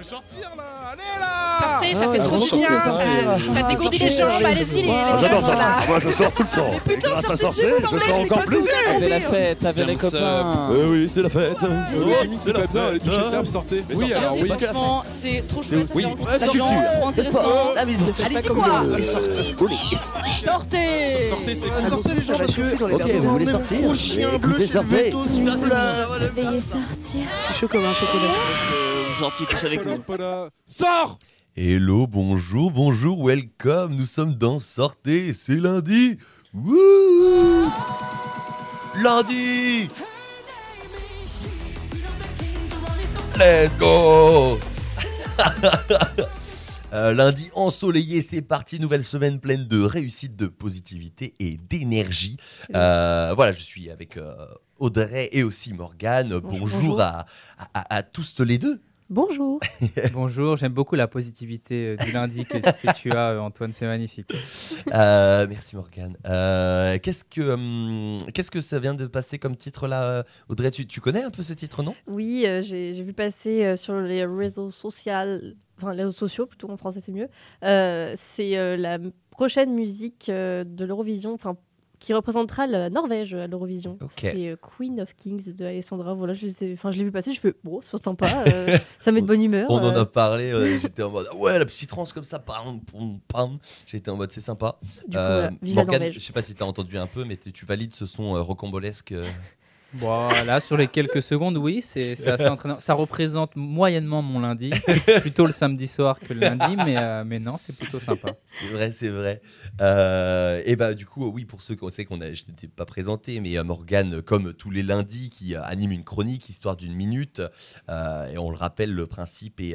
vais sortir là Allez là Sortez, ça Ah, fait trop du bien. Ça, ça dégourdit les jambes. Allez-y, les les Ah, J'adore ça. Moi, je sors tout le temps. Et grâce à sortir, je sors encore plus. Avec la fête, avec les ça. copains. Oui, c'est la fête. Oh, C'est la les fête. sortez Mais Oui, sortez. alors, oui. Franchement, c'est trop chouette. La culture, trop intéressant. musique. Allez-y quoi Sortez Sortez, c'est Ah, sortez les gens parce que Ok, vous voulez sortir Écoutez, sortez. Veuillez sortir. Je suis chaud comme un chocolat. Tous avec nous. Sors Hello, bonjour, bonjour, welcome. Nous sommes dans Sortez, c'est lundi. Wouh Lundi Let's go Euh, lundi ensoleillé, c'est parti. Nouvelle semaine pleine de réussite, de positivité et d'énergie. Euh, voilà, je suis avec euh, Audrey et aussi Morgane. Bonjour, bonjour. À, à- à tous les deux. Bonjour. Bonjour, j'aime beaucoup la positivité euh, du lundi que, que tu as, euh, Antoine, c'est magnifique. Euh, merci Morgane. Euh, qu'est-ce que hum, qu'est-ce que ça vient de passer comme titre là, Audrey Tu, tu connais un peu ce titre, non? Oui, euh, j'ai j'ai vu passer euh, sur les réseaux sociaux, enfin les réseaux sociaux plutôt en français c'est mieux. Euh, c'est euh, la prochaine musique euh, de l'Eurovision, enfin qui représentera la Norvège à l'Eurovision. C'est euh, Queen of Kings de Alessandra. Voilà, je l'ai vu passer, je fais bon, c'est sympa, euh, ça met de bonne humeur. On en a parlé. euh, J'étais en mode ah ouais la petite trance comme ça, pam pam pam. J'étais en mode c'est sympa. du coup, voilà, vive la Morgane, Norvège. je sais pas si tu as entendu un peu, mais tu valides ce son rocambolesque. Voilà, sur les quelques secondes, oui, c'est assez entraînant. Ça représente moyennement mon lundi, plutôt le samedi soir que le lundi, mais, euh, mais non, c'est plutôt sympa. C'est vrai, c'est vrai. Euh, et bah du coup, oui, pour ceux qu'on sait qu'on a, je t'ai pas présenté, mais euh, Morgane, comme tous les lundis, qui anime une chronique, histoire d'une minute, et on le rappelle, le principe est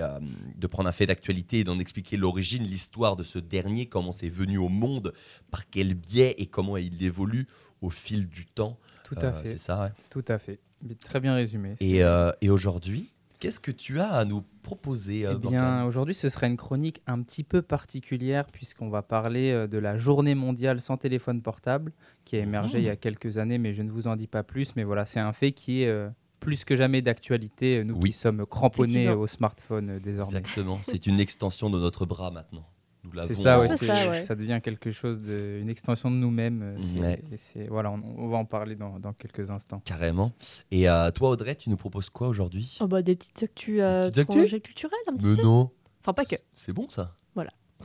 de prendre un fait d'actualité et d'en expliquer l'origine, l'histoire de ce dernier, comment c'est venu au monde, par quel biais et comment il évolue au fil du temps. Tout à Euh, fait, C'est ça, ouais. tout à fait. Très bien résumé. Et, euh, et aujourd'hui, qu'est-ce que tu as à nous proposer, euh, Eh bien, aujourd'hui, ce sera une chronique un petit peu particulière puisqu'on va parler de la journée mondiale sans téléphone portable qui a émergé Mmh. il y a quelques années, mais je ne vous en dis pas plus. Mais voilà, c'est un fait qui est plus que jamais d'actualité, nous Oui. qui sommes cramponnés au smartphone désormais. Exactement, c'est une extension de notre bras maintenant. Nous l'avons C'est ça, ouais, ça, ouais. ça devient quelque chose de, une extension de nous-mêmes. euh, c'est- Ouais. et c'est- voilà, on, on va en parler dans, dans quelques instants. Carrément. Et euh, toi, Audrey, tu nous proposes quoi aujourd'hui? Oh bah, des petites actus, euh, petites actus? culturelles, un petit Mais peu. non, Enfin, pas que, c'est bon ça.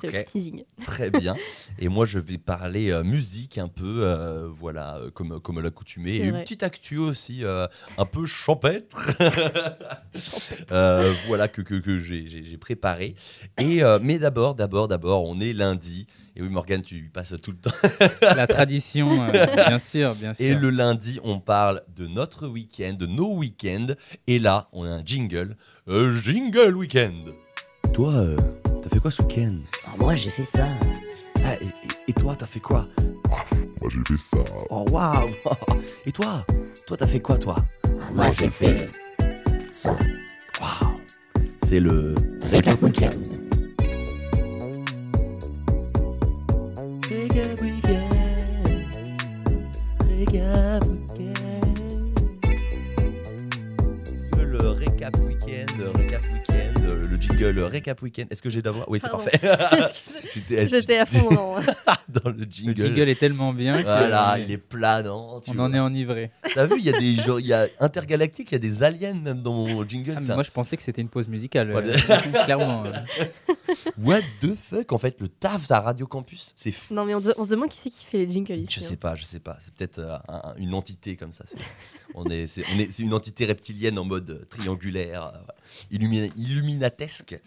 C'est Ok. le petit teasing. Très bien. Et moi, je vais parler euh, musique un peu, euh, voilà, euh, comme, comme l'accoutumée. C'est Et une petite actu aussi, euh, un peu champêtre. Euh, voilà, que, que, que j'ai- préparé. Et, euh, mais d'abord, d'abord, d'abord, on est lundi. Et oui, Morgane, tu y passes tout le temps. La tradition, euh, bien sûr, bien sûr. Et le lundi, on parle de notre week-end, de nos week-ends. Et là, on a un jingle. Euh, jingle week-end. Toi, euh, t'as fait quoi ce week-end Ah, moi, j'ai fait ça. Ah, et, toi, t'as fait quoi Moi, j'ai fait ça. Oh, waouh Et toi Toi, t'as fait quoi, toi Ah, moi, j'ai fait ça. Waouh C'est le... Avec un week-end. Récap le jingle le récap week-end. Est-ce que j'ai d'avoir Oui, c'est Pardon. parfait. J'étais J'étais à fond dans. dans le Le jingle. jingle est tellement bien que Voilà, on il est planant. tu on en vois. est enivré. T'as vu, il y a des genre, il y a intergalactique, il y a des aliens même dans mon jingle. Ah, mais t'as- moi, je pensais que c'était une pause musicale, Voilà. euh, clairement. euh. What the fuck En fait, le taf à Radio Campus, c'est fou. Non, mais on, se- on se demande qui c'est qui fait les jingles ici. Je hein. sais pas, je sais pas. C'est peut-être euh, un- une entité comme ça. C'est, on est, c'est, on est, c'est une entité reptilienne en mode euh, triangulaire, euh. Illumina- illuminatesque.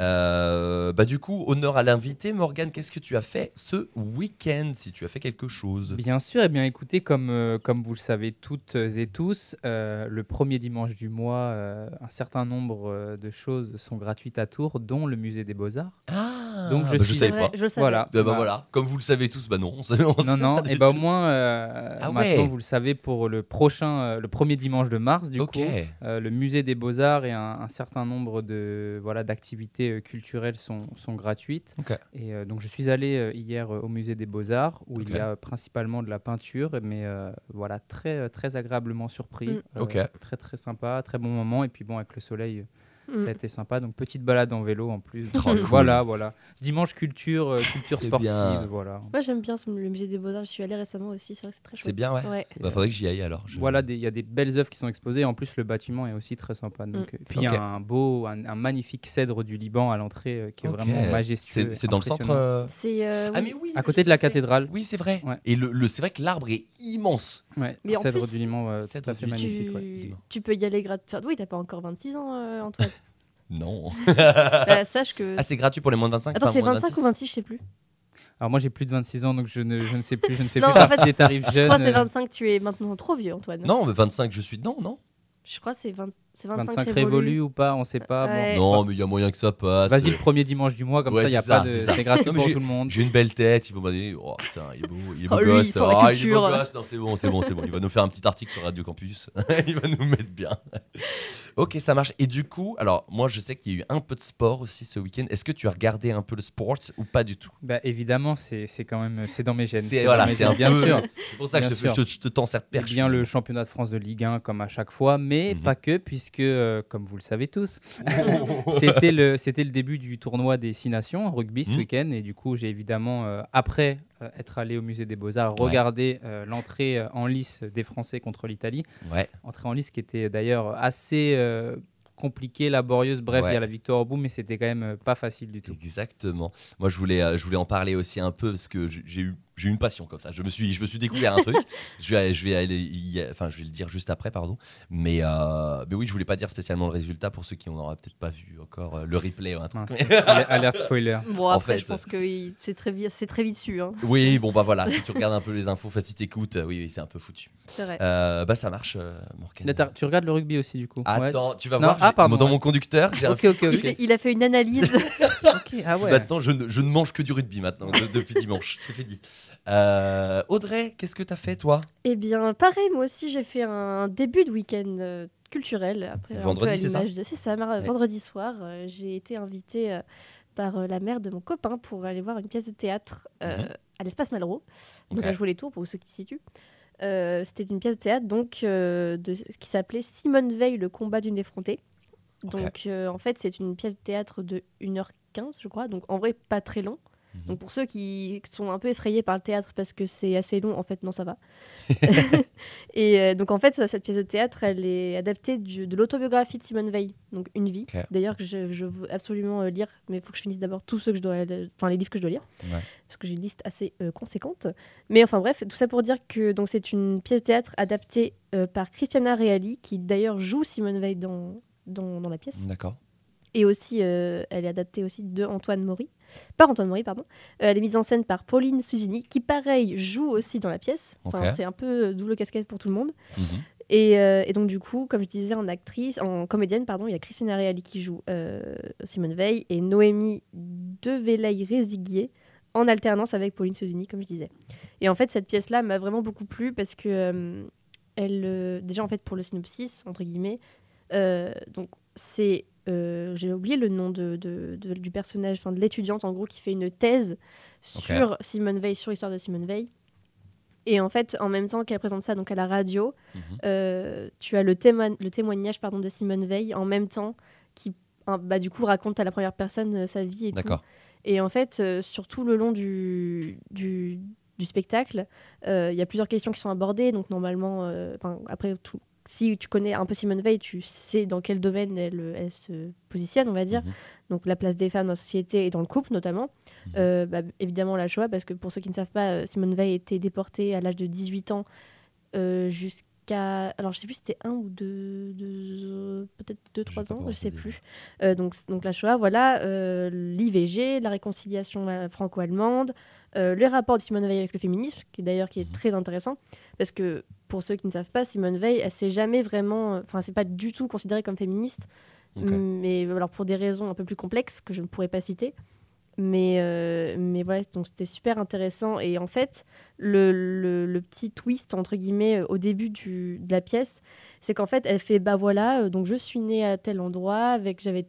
Euh, bah du coup, honneur à l'invité. Morgane, qu'est-ce que tu as fait ce week-end Si tu as fait quelque chose? Bien sûr, et bien écoutez, comme, euh, comme vous le savez toutes et tous, euh, le premier dimanche du mois, euh, un certain nombre de choses sont gratuites à Tours, dont le musée des Beaux-Arts. Ah, Donc, je bah, suis- savais pas. je savais. Voilà. Ah bah, Bah, voilà, comme vous le savez tous, bah non. on sait- on Non, sait non, pas et du bah au moins, euh, Ah maintenant ouais. vous le savez, pour le prochain, euh, le premier dimanche de mars, du coup, euh, le musée des Beaux-Arts et un, un certain nombre de voilà d'activités euh, culturelles sont, sont gratuites. Et euh, donc je suis allé euh, hier au musée des Beaux-Arts où Ok. il y a principalement de la peinture, mais euh, voilà très très agréablement surpris, Mm. Euh, Ok. très très sympa, très bon moment. Et puis bon avec le soleil, Mm. Ça a été sympa. Donc petite balade en vélo en plus. Cool. Voilà, voilà. Dimanche culture, euh, culture sportive, bien. voilà. Moi, j'aime bien ce- le musée des Beaux-Arts. Je suis allée récemment aussi. C'est vrai que c'est très chouette. C'est bien, ouais. Ouais. Bah, faudrait que j'y aille alors. Je- Voilà, il y a des belles œuvres qui sont exposées. En plus, le bâtiment est aussi très sympa. Donc, euh, Puis il y a un beau, un, un magnifique cèdre du Liban à l'entrée euh, qui est vraiment majestueux. C'est dans le centre. euh, C'est. euh, Ah, oui. mais oui. À côté de la sais. cathédrale. Oui, c'est vrai. Ouais. Et le, le- c'est vrai que l'arbre est immense. Ouais, Mais en cèdre plus, du Liban, euh, tout à fait du- magnifique. tu... ouais. tu peux y aller gratuit. Oui, t'as pas encore 26 ans, euh, Antoine. Non. Bah, sache que. Ah, c'est gratuit pour les moins de 25 Attends, c'est moins de 25 ou 26? 26, je sais plus. Alors moi j'ai plus de 26 ans donc je ne, je ne sais plus, je ne fais Non, plus en partie fait, des tarifs Je jeunes. crois que c'est euh, 25, tu es maintenant trop vieux, Antoine. Non, mais 25, je suis. Non, non? Je crois que c'est 20 c'est 25, 25 révolus. révolus ou pas, on sait pas. bon. Non, mais il y a moyen que ça passe. Vas-y le premier dimanche du mois comme Ouais, ça il y a c'est pas ça, de c'est ça. gratuit pour j'ai- tout le monde. J'ai une belle tête, il faut me dire, oh putain, il est beau, il est beau Oh, lui, gosse. il la Ah, il est beau gosse. Non, c'est bon, c'est bon, c'est bon. Il va nous faire un petit article sur Radio Campus. il va nous mettre bien. Ok, ça marche. Et du coup, alors, moi, je sais qu'il y a eu un peu de sport aussi ce week-end. Est-ce que tu as regardé un peu le sport ou pas du tout? Bah évidemment c'est quand même c'est dans mes gènes. C'est voilà, c'est bien peu- sûr. C'est pour ça que je te, je te- je te tends cette perche. bien le championnat de France de Ligue 1 comme à chaque fois, mais Mhm. pas que puisque euh, comme vous le savez tous, c'était le c'était le début du tournoi des six nations en rugby ce Mhm. week-end et du coup j'ai évidemment euh, après être allé au musée des Beaux Arts Ouais. regarder euh, l'entrée euh, en lice des Français contre l'Italie. Ouais. entrée en lice qui était d'ailleurs assez euh, compliquée, laborieuse. Bref, il Ouais. y a la victoire au bout, mais c'était quand même euh, pas facile du tout. Exactement. Moi, je voulais, euh, je voulais en parler aussi un peu parce que j'ai eu, j'ai eu une passion comme ça. Je me suis, je me suis découvert un truc. je vais, je vais aller, y- enfin, je vais le dire juste après, pardon. Mais, euh, mais oui, je voulais pas dire spécialement le résultat pour ceux qui n'auraient peut-être pas vu encore euh, le replay ou un truc. Alerte spoiler. Bon, En après, fait- je pense que c'est très, c'est très vite su. Hein. Oui, bon bah voilà. Si tu regardes un peu les infos, enfin, si t'écoutes, euh, oui, oui, c'est un peu foutu. C'est vrai. Euh, bah ça marche, euh, t'as- Tu regardes le rugby aussi, du coup Ouais. Attends, tu vas Non, voir. ah, pardon, dans ouais. mon conducteur, j'ai Ok, un ok, Il, a fait une analyse. Ah ouais. Maintenant, je ne, je ne mange que du rugby maintenant, de- depuis dimanche. C'est fait dit. Euh, Audrey, qu'est-ce que t'as fait, toi? Eh bien, pareil, moi aussi, j'ai fait un début de week-end euh, culturel. Après, Vendredi, c'est ça? de- C'est ça, Ouais. vendredi soir. euh, j'ai été invitée par la mère de mon copain pour aller voir une pièce de théâtre Mhm. à l'espace Malraux. Donc, Ok. à jouer les tours pour ceux qui se situent. C'était une pièce de théâtre donc, de, qui s'appelait Simone Veil, le combat d'une effrontée. Donc, en fait, c'est une pièce de théâtre de 1h15, je crois. Donc, en vrai, pas très long. Mhm. Donc, pour ceux qui sont un peu effrayés par le théâtre parce que c'est assez long, en fait, non, ça va. et euh, donc, en fait, cette pièce de théâtre, elle est adaptée du- de l'autobiographie de Simone Veil, donc Une vie. D'ailleurs, que je, je veux absolument euh, lire, mais il faut que je finisse d'abord tous ceux que je dois, enfin, les livres que je dois lire Ouais. parce que j'ai une liste assez euh, conséquente. Mais enfin bref, tout ça pour dire que donc c'est une pièce de théâtre adaptée euh, par Christiana Reali, qui d'ailleurs joue Simone Veil dans, dans, dans la pièce. D'accord. Et aussi, euh, elle est adaptée aussi de Antoine Maury, par Antoine Maury, pardon. Euh, elle est mise en scène par Pauline Susini, qui pareil joue aussi dans la pièce. Enfin, c'est un peu euh, double casquette pour tout le monde. Mhm. Et, euh, et donc du coup, comme je disais, en actrice, en comédienne, pardon, il y a Christina Reali qui joue euh, Simone Veil et Noémie Develay-Réziguier en alternance avec Pauline Sosini, comme je disais. Et en fait, cette pièce-là m'a vraiment beaucoup plu parce que euh, elle, déjà en fait pour le synopsis entre guillemets, donc c'est euh, j'ai oublié le nom de, de- de- du personnage, enfin de l'étudiante en gros qui fait une thèse sur Simone Veil, sur l'histoire de Simone Veil. Et en fait, en même temps qu'elle présente ça donc à la radio, Mhm. euh, tu as le, témo- le témoignage pardon, de Simone Veil en même temps qui bah, du coup raconte à la première personne euh, sa vie et tout. Et en fait, euh, sur tout le long du, du, du spectacle, euh, il y a plusieurs questions qui sont abordées. Donc normalement, après tout, si tu connais un peu Simone Veil, tu sais dans quel domaine elle, elle se positionne, on va dire. Mhm. Donc la place des femmes dans la société et dans le couple notamment. Mhm. Euh, bah, évidemment la Shoah, parce que pour ceux qui ne savent pas, euh, Simone Veil a été déportée à l'âge de 18 ans euh, jusqu'à... Alors je sais plus si c'était un ou deux, deux, peut-être deux, trois ans, je sais plus. Euh, donc, donc la Shoah, voilà, l'IVG, la réconciliation franco-allemande, les rapports de Simone Veil avec le féminisme, qui est d'ailleurs qui est Mhm. très intéressant, parce que pour ceux qui ne savent pas, Simone Veil, elle s'est jamais vraiment, enfin c'est pas du tout considérée comme féministe, mais alors pour des raisons un peu plus complexes que je ne pourrais pas citer. Mais, euh, mais voilà, donc c'était super intéressant. Et en fait, le, le, le petit twist, entre guillemets, euh, au début du, de la pièce, c'est qu'en fait, elle fait Bah voilà, euh, donc je suis née à tel endroit, avec j'avais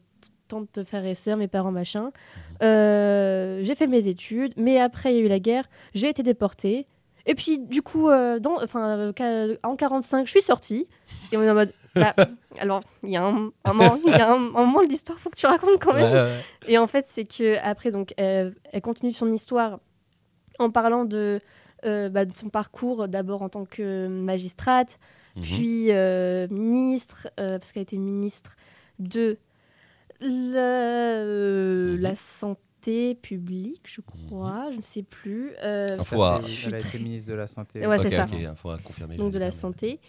tant de frères et sœurs, mes parents, machin. Euh, j'ai fait mes études, mais après, il y a eu la guerre, j'ai été déportée. Et puis, du coup, euh, dans, enfin, euh, en 45, je suis sortie. Et on est en mode Bah, alors, il y a un, un moment, il y a un, un moment de l'histoire, faut que tu racontes quand même. Ouais, ouais. Et en fait, c'est que après, donc, elle, elle continue son histoire en parlant de, euh, bah, de son parcours, d'abord en tant que magistrate, Mhm. puis ministre, parce qu'elle était ministre de la, Mhm. la santé publique, je crois, je ne sais plus. Euh, fait- suis Elle a été ministre de la Santé. Ouais, c'est ça. ok, il faut confirmer. donc de la santé.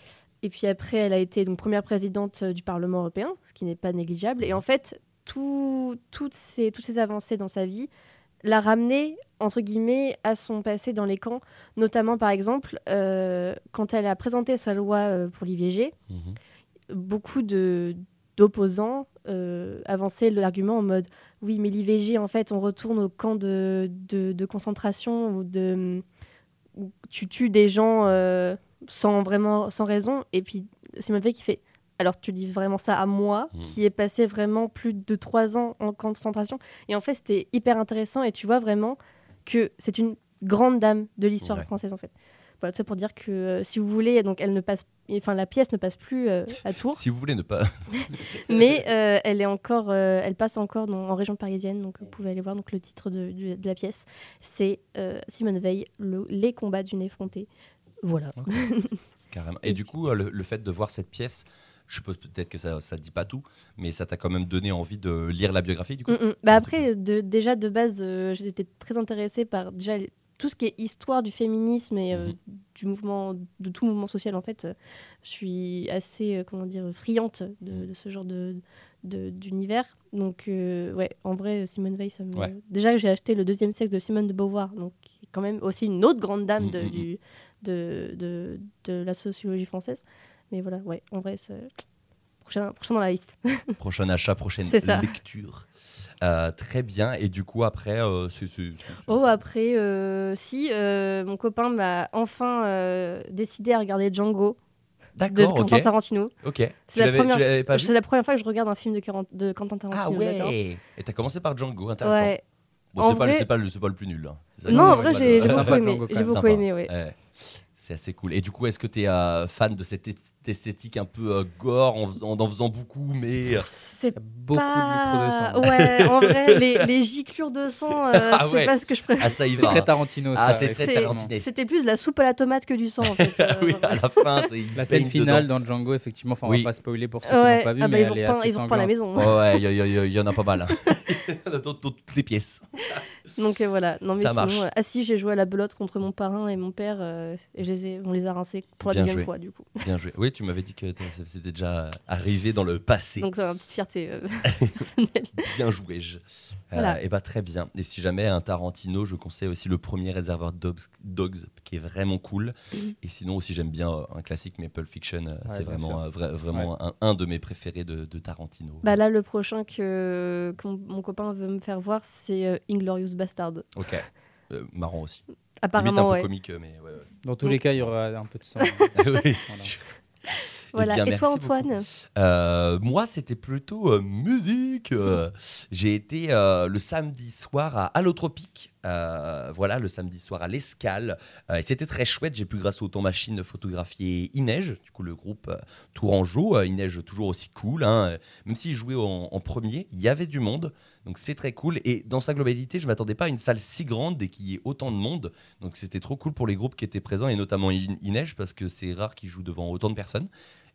Et puis après, elle a été donc première présidente euh, du Parlement européen, ce qui n'est pas négligeable. Et en fait, tout- toutes, ces, toutes ces avancées dans sa vie l'a ramené, entre guillemets, à son passé dans les camps. Notamment, par exemple, euh, quand elle a présenté sa loi euh, pour l'IVG, Mhm. beaucoup de d'opposants euh, avançaient l'argument en mode oui mais l'IVG en fait on retourne au camp de, de, de concentration ou de où tu tues des gens euh, sans vraiment sans raison et puis Simone Veil qui fait alors tu dis vraiment ça à moi Mhm. qui ai passé vraiment plus de trois ans en camp de concentration et en fait c'était hyper intéressant et tu vois vraiment que c'est une grande dame de l'histoire Ouais. française en fait voilà tout ça pour dire que euh, si vous voulez donc elle ne passe enfin la pièce ne passe plus euh, à Tours Si vous voulez ne pas. mais euh, elle est encore, elle passe encore dans- en région parisienne, donc vous pouvez aller voir. Donc le titre de, la pièce, c'est Simone Veil, le- les combats d'une effrontée. Voilà. Carrément. Et du coup, le, le fait de voir cette pièce, je suppose peut-être que ça ne dit pas tout, mais ça t'a quand même donné envie de lire la biographie, du coup? Mm, mm. Bah après, de, déjà de base, j'étais très intéressée par déjà tout ce qui est histoire du féminisme et euh, Mhm. du mouvement, de tout mouvement social en fait. euh, Je suis assez, euh, comment dire, friante de, de ce genre de d'univers. Donc euh, ouais, en vrai, Simone Veil, ça me. Ouais. Déjà, j'ai acheté le deuxième sexe de Simone de Beauvoir, donc qui est quand même aussi une autre grande dame de, Mhm, mhm. du, de, de, de la sociologie française. Mais voilà, ouais, en vrai, c'est prochain, prochain dans la liste. Prochain achat, prochaine lecture. Euh, très bien. Et du coup, après, euh, c'est. c'est- c'est- c'est- Oh, après, euh, si, mon copain m'a enfin décidé à regarder Django de D'accord, Quentin ok. Tarantino. Ok. C'est la, première... l'avais pas vu c'est la première fois que je regarde un film de, de Quentin Ah Tarantino. j'adore. ouais Et t'as commencé par Django, intéressant. Ouais. Bon, c'est pas, c'est pas, le- c'est pas le plus nul. hein. Ça Non, en vrai, j'ai j'ai beaucoup aimé. J'ai beaucoup aimé, ouais. Ouais. C'est assez cool. Et du coup, est-ce que tu es fan de cette est- esthétique un peu euh, gore en, en en faisant beaucoup, mais euh, C'est Beaucoup pas... de litres de sang. Ouais, en vrai, les, les giclures de sang, euh, Ah c'est ouais. pas ce que je préfère. ah ça y C'est va. très hein. Tarantino. Ah, ça, c'est très. Tarantinesque. C'était plus de la soupe à la tomate que du sang, en fait. euh, oui, à la fin, c'est- La scène finale dedans. dans Django, effectivement, enfin, on Oui. va pas spoiler pour ceux qui Ouais, l'ont pas vu, ah bah, mais ils ont elle est repeint, assez ils ont repeint la maison. Ouais, ouais, il y, y a- y en a pas mal. hein. dans toutes les pièces. Donc euh, voilà. Non mais Ça sinon, marche. euh, ah si, j'ai joué à la belote contre mon parrain et mon père, euh, et je les ai, on les a rincés pour la Bien deuxième joué. fois du coup. Bien joué. Oui, tu m'avais dit que t'as- c'était déjà arrivé dans le passé. Donc c'est une petite fierté euh, personnelle. Bien joué. Je. Voilà. et bah très bien. Et si jamais un Tarantino, je conseille aussi le premier réservoir Dogs, Dogs qui est vraiment cool. Et sinon aussi j'aime bien euh, un classique, mais Pulp Fiction, euh, c'est bien vraiment, euh, vra- vraiment un, un de mes préférés de, de Tarantino. Bah là, le prochain que, que mon, mon copain veut me faire voir, c'est euh, Inglorious Ok. Euh, marrant aussi. Limite un Apparemment, peu ouais. comique, euh, mais ouais. ouais. Dans tous Donc- les cas, il y aura un peu de sang. Oui. Eh Voilà. bien, et toi. Antoine Euh, moi, c'était plutôt euh, musique. euh, J'ai été euh, le samedi soir à Allotropique. Euh, voilà, le samedi soir à l'Escale. Euh, et c'était très chouette. J'ai pu, grâce au temps machine, photographier Ineige, du coup, le groupe euh, Tourangeau. Ineige, toujours aussi cool. hein. Même s'il jouait en, en premier, il y avait du monde. Donc, c'est très cool. Et dans sa globalité, je m'attendais pas à une salle si grande et qu'il y ait autant de monde. Donc, c'était trop cool pour les groupes qui étaient présents, et notamment In- Ineige, parce que c'est rare qu'ils jouent devant autant de personnes.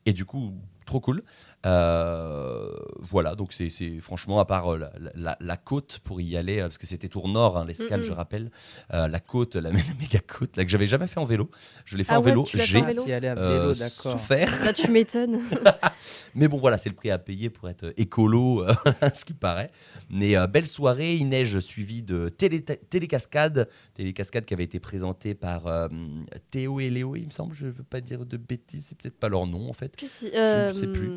Et du coup, trop cool. Euh, voilà, donc c'est franchement, à part euh, la, la- la côte pour y aller, euh, parce que c'était Tour Nord, hein, l'escale, je rappelle, euh, la côte, la, la méga côte, là, que j'avais jamais fait en vélo. Je l'ai fait Ah en ouais, fait j'ai en vélo d'accord. souffert. Là, tu m'étonnes. Mais bon, voilà, c'est le prix à payer pour être écolo, euh, ce qui paraît. Mais euh, belle soirée, il neige suivie de télé Télécascade. Télécascade qui avait été présentée par euh, Théo et Léo, il me semble. Je ne veux pas dire de bêtises, c'est peut-être pas leur nom en fait. Sais plus.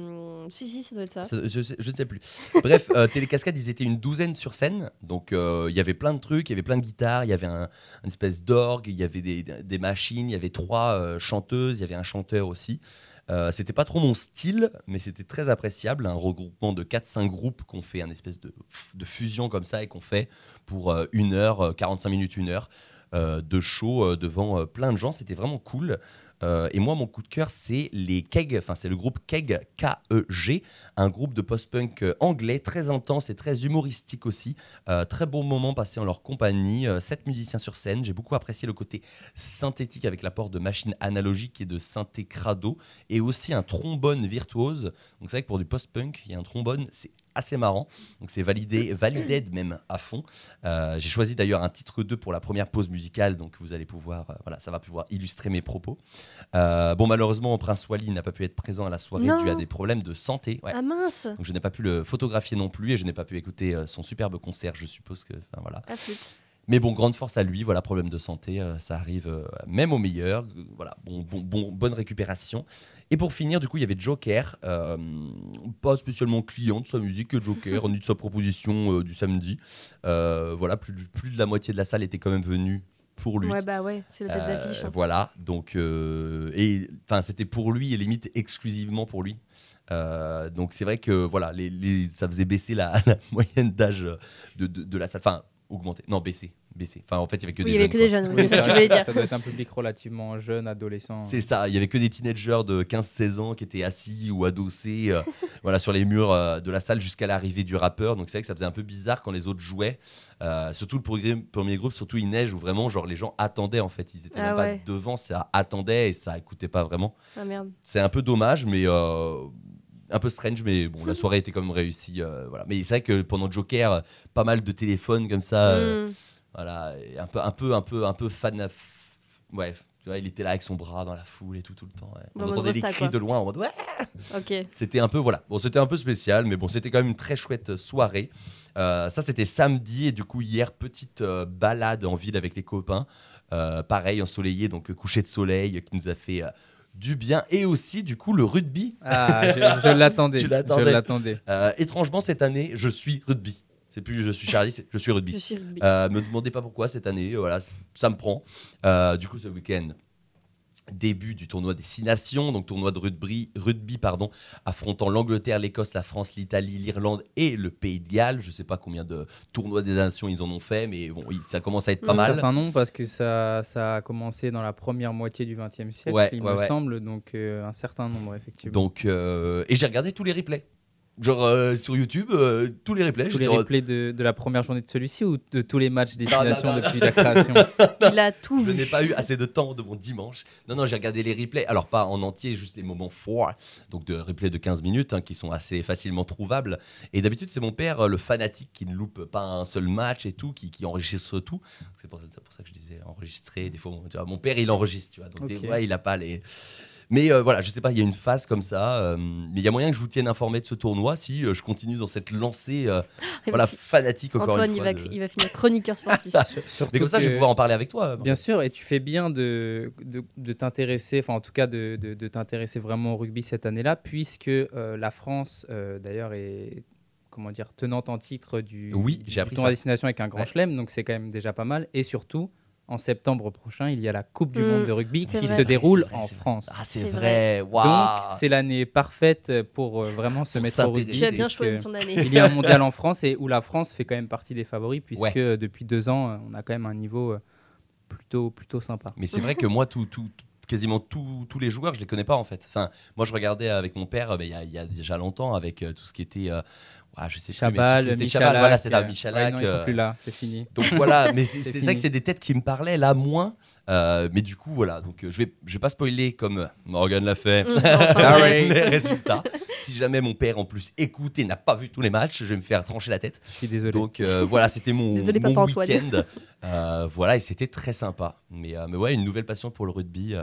Si, si, ça doit être ça. Ça, je, sais- je ne sais plus. Bref, euh, Télécascade, ils étaient une douzaine sur scène. Donc, euh, il y avait plein de trucs, il y avait plein de guitares, il y avait un, une espèce d'orgue, il y avait des, des machines, il y avait trois euh, chanteuses, il y avait un chanteur aussi. Euh, c'était pas trop mon style, mais c'était très appréciable. Un regroupement de 4-5 groupes qu'on fait un espèce de, de fusion comme ça et qu'on fait pour une heure, euh, 45 minutes, une heure de show devant plein de gens. C'était vraiment cool. Euh, et moi, mon coup de cœur, c'est les Keg, enfin c'est le groupe Keg, K-E-G, un groupe de post-punk euh, anglais très intense et très humoristique aussi. Euh, très bon moment passé en leur compagnie. Sept musiciens sur scène. J'ai beaucoup apprécié le côté synthétique avec l'apport de machines analogiques et de synthé crado, et aussi un trombone virtuose. Donc c'est vrai que pour du post-punk, il y a un trombone, c'est assez marrant. Donc c'est validé, valided même à fond. Euh, J'ai choisi d'ailleurs un titre 2 pour la première pause musicale, donc vous allez pouvoir, euh, voilà, ça va pouvoir illustrer mes propos. Euh, bon, malheureusement, Prince Wally n'a pas pu être présent à la soirée Non. dû à des problèmes de santé. Ouais. Ah mince Donc je n'ai pas pu le photographier non plus et je n'ai pas pu écouter son superbe concert. Je suppose que, enfin voilà. Ah. Mais bon, grande force à lui. Voilà, problème de santé, euh, ça arrive euh, même au meilleur. Euh, Voilà, bon, bon, bon- bonne récupération. Et pour finir, du coup, il y avait Joker, pas spécialement client de sa musique, que Joker, ni de sa proposition du samedi. Voilà, plus, plus de la moitié de la salle était quand même venue pour lui. Ouais, bah ouais, c'est la tête d'affiche. hein. Voilà, donc et enfin c'était pour lui et limite exclusivement pour lui. Euh, donc c'est vrai que voilà, les, les- ça faisait baisser la, la moyenne d'âge de, de, de la salle, enfin augmenter, non baisser, baisser. Enfin en fait il y avait que Oui, des il y avait jeunes. que des jeunes, Oui, dire. ça doit être un public relativement jeune, adolescent. C'est ça, il y avait que des teenagers de 15-16 ans qui étaient assis ou adossés euh, voilà, sur les murs euh, de la salle jusqu'à l'arrivée du rappeur. Donc c'est vrai que ça faisait un peu bizarre quand les autres jouaient. Euh, surtout le premier groupe, surtout il neige où vraiment genre les gens attendaient en fait. Ils étaient Ah même ouais. pas devant, ça attendait et ça écoutait pas vraiment. Ah merde. C'est un peu dommage, mais euh, un peu strange, mais bon, la soirée était quand même réussie. euh, voilà. Mais c'est vrai que pendant Joker, euh, pas mal de téléphones comme ça, euh, Hmm. voilà, et un peu, un peu, un peu, un peu fan. f- Ouais, tu vois, il était là avec son bras dans la foule et tout, tout le temps. ouais. On entendait les Rosta, cris quoi. de loin en mode ouais. Ok. C'était un peu voilà. Bon, c'était un peu spécial, mais bon, c'était quand même une très chouette soirée. Euh, ça, c'était samedi et du coup hier petite euh, balade en ville avec les copains. Euh, pareil, ensoleillé, donc euh, coucher de soleil euh, qui nous a fait euh, du bien et aussi du coup le rugby. Ah, je, je l'attendais. Tu Je l'attendais. Euh, étrangement cette année, je suis rugby. C'est plus je suis Charlie, c'est je suis Je rugby. suis rugby. Euh, me demandez pas pourquoi cette année, voilà, ça me prend. Euh, du coup, ce week-end, début du tournoi des Six Nations, donc tournoi de rugby, rugby pardon, affrontant l'Angleterre, l'Écosse, la France, l'Italie, l'Irlande et le Pays de Galles. Je sais pas combien de tournois des nations ils en ont fait, mais bon, ça commence à être pas Un Un mal. certain nombre parce que ça, ça a commencé dans la première moitié du XXe siècle, Ouais, il ouais, me ouais. semble. Donc euh, un certain nombre, effectivement. Donc, euh, et j'ai regardé tous les replays. Genre euh, sur YouTube, euh, tous les replays. tous les replays de, de la première journée de celui-ci ou de tous les matchs non, destination non. depuis la création Il a tout Je vu. n'ai pas eu assez de temps de mon dimanche. Non, non, j'ai regardé les replays. Alors, pas en entier, juste les moments forts. Donc, de replays de 15 minutes hein, qui sont assez facilement trouvables. Et d'habitude, c'est mon père, euh, le fanatique, qui ne loupe pas un seul match et tout, qui, qui enregistre tout. C'est pour, ça- c'est pour ça que je disais enregistrer. Des fois, mon- tu vois, mon père, il enregistre. Tu vois, donc, des Ok. fois, il n'a pas les. Mais euh, voilà, je sais pas, il y a une phase comme ça. euh, mais il y a moyen que je vous tienne informé de ce tournoi si euh, je continue dans cette lancée euh, voilà, fanatique encore Antoine, une il fois. va, de- il va finir chroniqueur sportif. Surtout Mais comme ça, je vais pouvoir en parler avec toi. Bien sûr, et tu fais bien de, de, de t'intéresser, enfin en tout cas de, de, de t'intéresser vraiment au rugby cette année-là, puisque euh, la France, euh, d'ailleurs, est comment dire, tenante en titre du, Oui, du j'ai appris tournoi ça. destination avec un grand Ouais. chelem, donc c'est quand même déjà pas mal. Et surtout, en septembre prochain, il y a la Coupe du Mm, Monde de rugby qui vrai. se déroule C'est vrai, en. France. Ah, c'est vrai. Waouh. Donc c'est l'année parfaite pour euh, vraiment se Pour mettre au rugby. Tu as bien puisque choisi ton année. Il y a un mondial en France et où la France fait quand même partie des favoris, puisque Ouais. euh, depuis deux ans, euh, on a quand même un niveau plutôt, plutôt sympa. Mais c'est vrai que moi, tout, tout- tout- quasiment tous tous les joueurs, je les connais pas en fait. Enfin, moi, je regardais avec mon père, euh, mais il y, a- il y a déjà longtemps, avec euh, tout ce qui était, euh, ouais, je sais plus, mais Chabal. Chabal, voilà, c'est ça, euh, Michalak. ouais, non, ils sont euh, plus là, c'est fini. Donc voilà, mais c'est fini. que c'est des têtes qui me parlaient là moins. Euh, mais du coup, voilà, donc euh, je vais, je vais pas spoiler comme Morgan l'a fait. Ouais. les résultats. Si jamais mon père en plus écoute et n'a pas vu tous les matchs, je vais me faire trancher la tête. Je suis désolé. Donc euh, voilà, c'était mon, Désolé, mon papa Antoine. week-end. Euh, voilà, et c'était très sympa. Mais, euh, mais ouais, une nouvelle passion pour le rugby.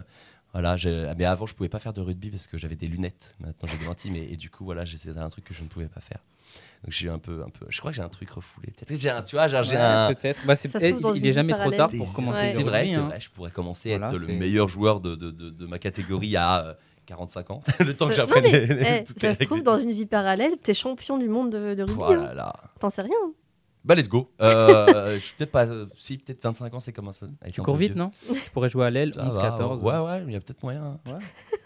Voilà, j'ai- mais avant, je pouvais pas faire de rugby parce que j'avais des lunettes. Maintenant, j'ai des lentilles. Mais, et du coup, voilà, c'était un truc que je ne pouvais pas faire. Donc j'ai eu un peu, un peu. Je crois que j'ai un truc refoulé. Peut-être j'ai un, tu vois, j'ai Ouais, un. Peut-être. Bah, eh, il une est vie jamais trop tard Des- pour commencer C'est vrai, c'est hein. vrai. Je pourrais commencer Voilà, à être le meilleur joueur de, de, de, de ma catégorie à euh, 45 ans. le temps que j'apprenne eh, ça se trouve, dans une vie parallèle, t'es champion du monde de, de rugby. Oh hein. T'en sais rien. Bah, let's go. Euh, je suis peut-être pas. Si, peut-être 25 ans, c'est comme ça. Tu cours vite, non Tu pourrais jouer à l'aile, Ça 11, va, 14. Ouais, ouais, il y a peut-être moyen. hein. Ouais.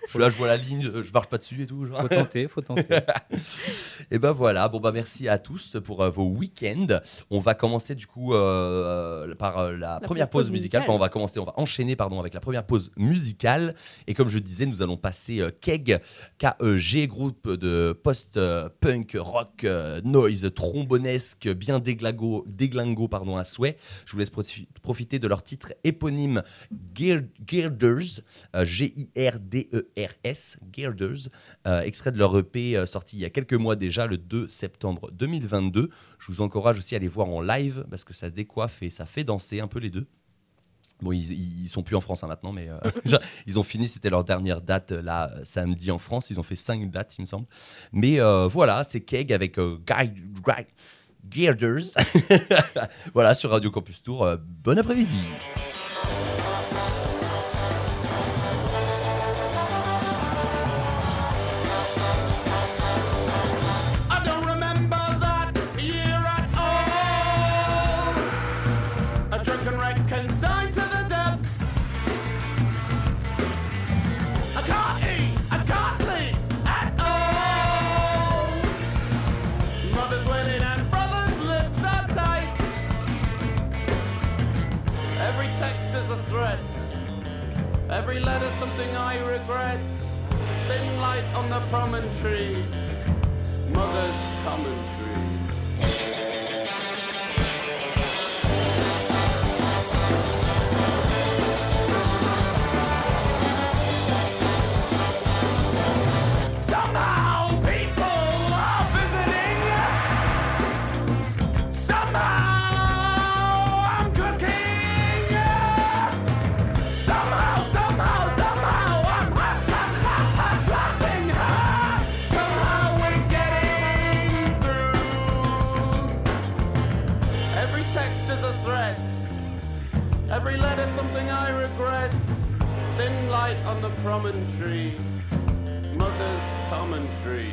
Je suis là, je vois la ligne, je marche pas dessus et tout. genre. Faut tenter, faut tenter. Et ben voilà, bon bah merci à tous pour euh, vos week-ends. On va commencer du coup euh, par euh, la, première pause, pause musicale. musicale. Enfin, on va commencer, on va enchaîner pardon avec la première pause musicale. Et comme je disais, nous allons passer euh, Keg, K-E-G, groupe de post-punk, rock, euh, noise, trombonesque, bien déglingo, pardon, à souhait. Je vous laisse profi- profiter de leur titre éponyme Girders, euh, G-I-R-D-E-R-S, Girders, euh, extrait de leur EP euh, sorti il y a quelques mois déjà, le 2 septembre 2022. Je vous encourage aussi à les voir en live parce que ça décoiffe et ça fait danser un peu les deux. Bon, ils, ils sont plus en France hein, maintenant, mais euh, ils ont fini, c'était leur dernière date là, samedi en France. Ils ont fait cinq dates, il me semble. Mais voilà, c'est Keg avec Guy- Guy- Girders. voilà, sur Radio Campus Tour. Euh, bon après-midi. Every letter something I regret. Thin light on the promontory. Mother's commentary. Something I regret. Thin light on the promontory. Mother's commentary.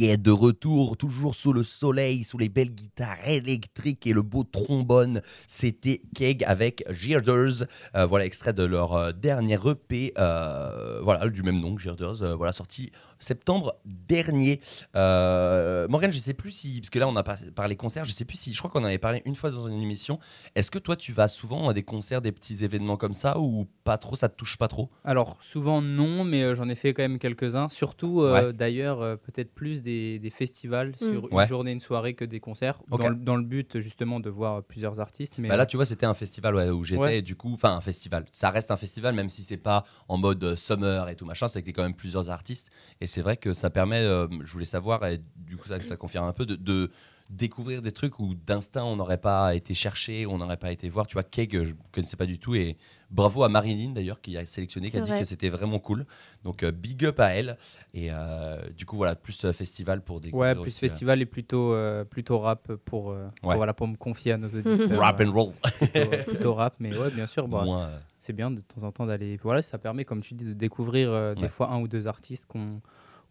Yeah, de retour, toujours sous le soleil, sous les belles guitares électriques et le beau trombone. C'était Keg avec Girders. Euh, voilà, extrait de leur euh, dernier EP, euh, voilà, du même nom, Girders, voilà, sorti septembre dernier. Euh, Morgane, je sais plus si, parce que là on a par- parlé concerts, je sais plus si, je crois qu'on en avait parlé une fois dans une émission. Est-ce que toi tu vas souvent à des concerts, des petits événements comme ça ou pas trop, ça te touche pas trop? Alors, souvent non, mais euh, j'en ai fait quand même quelques-uns. Surtout, euh, d'ailleurs, euh, peut-être plus des, des festivals sur une Ouais. journée, une soirée que des concerts, dans, le- dans le but justement de voir plusieurs artistes. Mais Bah là, tu vois, c'était un festival ouais, où j'étais, Ouais. et du coup, enfin, un festival. Ça reste un festival, même si c'est pas en mode summer et tout machin, c'est qu'il y a quand même plusieurs artistes. Et c'est vrai que ça permet, euh, je voulais savoir, et du coup, ça, ça confirme un peu, de, de découvrir des trucs où d'instinct on n'aurait pas été chercher, on n'aurait pas été voir. Tu vois, Keg, je connaissais pas du tout. Et bravo à Marilyn d'ailleurs, qui a sélectionné, qui a dit vrai. que c'était vraiment cool. Donc, euh, big up à elle. Et euh, du coup, voilà, plus euh, festival pour découvrir. ouais, plus aussi, euh, festival et plutôt, euh, plutôt rap pour, euh, voilà, pour me confier à nos auditeurs. Rap and roll. plutôt, plutôt rap, mais ouais, bien sûr. bah, Moins, euh, c'est bien de temps en temps d'aller. Voilà, ça permet, comme tu dis, de découvrir euh, des Ouais. fois un ou deux artistes qu'on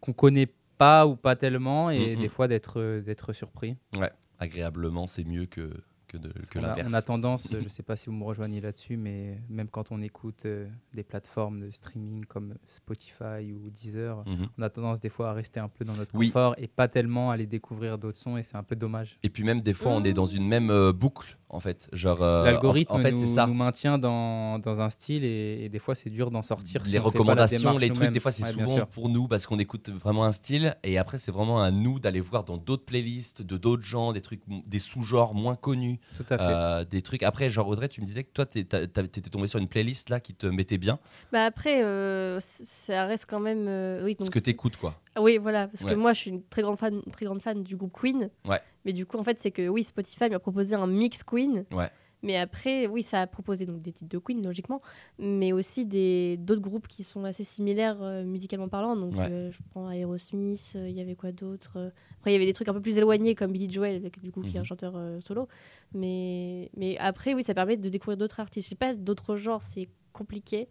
qu'on connaît pas ou pas tellement, et Mhm. des fois d'être euh, d'être surpris. Ouais, agréablement, c'est mieux que que, de- l'inverse. On a tendance, euh, je ne sais pas si vous me rejoignez là-dessus, mais même quand on écoute euh, des plateformes de streaming comme Spotify ou Deezer, Mhm. on a tendance des fois à rester un peu dans notre Oui. confort et pas tellement aller découvrir d'autres sons et c'est un peu dommage. Et puis même des fois, on est dans une même euh, boucle, en fait. Genre, euh, L'algorithme en, en fait, nous, c'est ça. nous maintient dans, dans un style et, et des fois c'est dur d'en sortir. si les on fait pas la recommandations, les trucs, des fois, c'est Ouais, souvent pour nous parce qu'on écoute vraiment un style. Et après, c'est vraiment à nous d'aller voir dans d'autres playlists, de d'autres gens, des trucs, des sous-genres moins connus, Tout à fait. euh, des trucs. Après, genre Audrey, tu me disais que toi, t'étais tombé sur une playlist là qui te mettait bien. Bah après, euh, ça reste quand même. euh, oui, ce que t'écoutes, quoi. Ah Oui, voilà, parce Ouais. que moi, je suis une très grande fan, très grande fan du groupe Queen. Ouais. Mais du coup, en fait, c'est que oui, Spotify m'a proposé un mix Queen. Ouais. Mais après, oui, ça a proposé donc des titres de Queen, logiquement, mais aussi des d'autres groupes qui sont assez similaires euh, musicalement parlant. Donc, Ouais. euh, je prends Aerosmith. euh, Il y avait quoi d'autre Après, il y avait des trucs un peu plus éloignés comme Billy Joel, avec, du coup, qui est un Mhm. chanteur euh, solo. Mais mais après, oui, ça permet de découvrir d'autres artistes. Je sais pas, d'autres genres, c'est compliqué.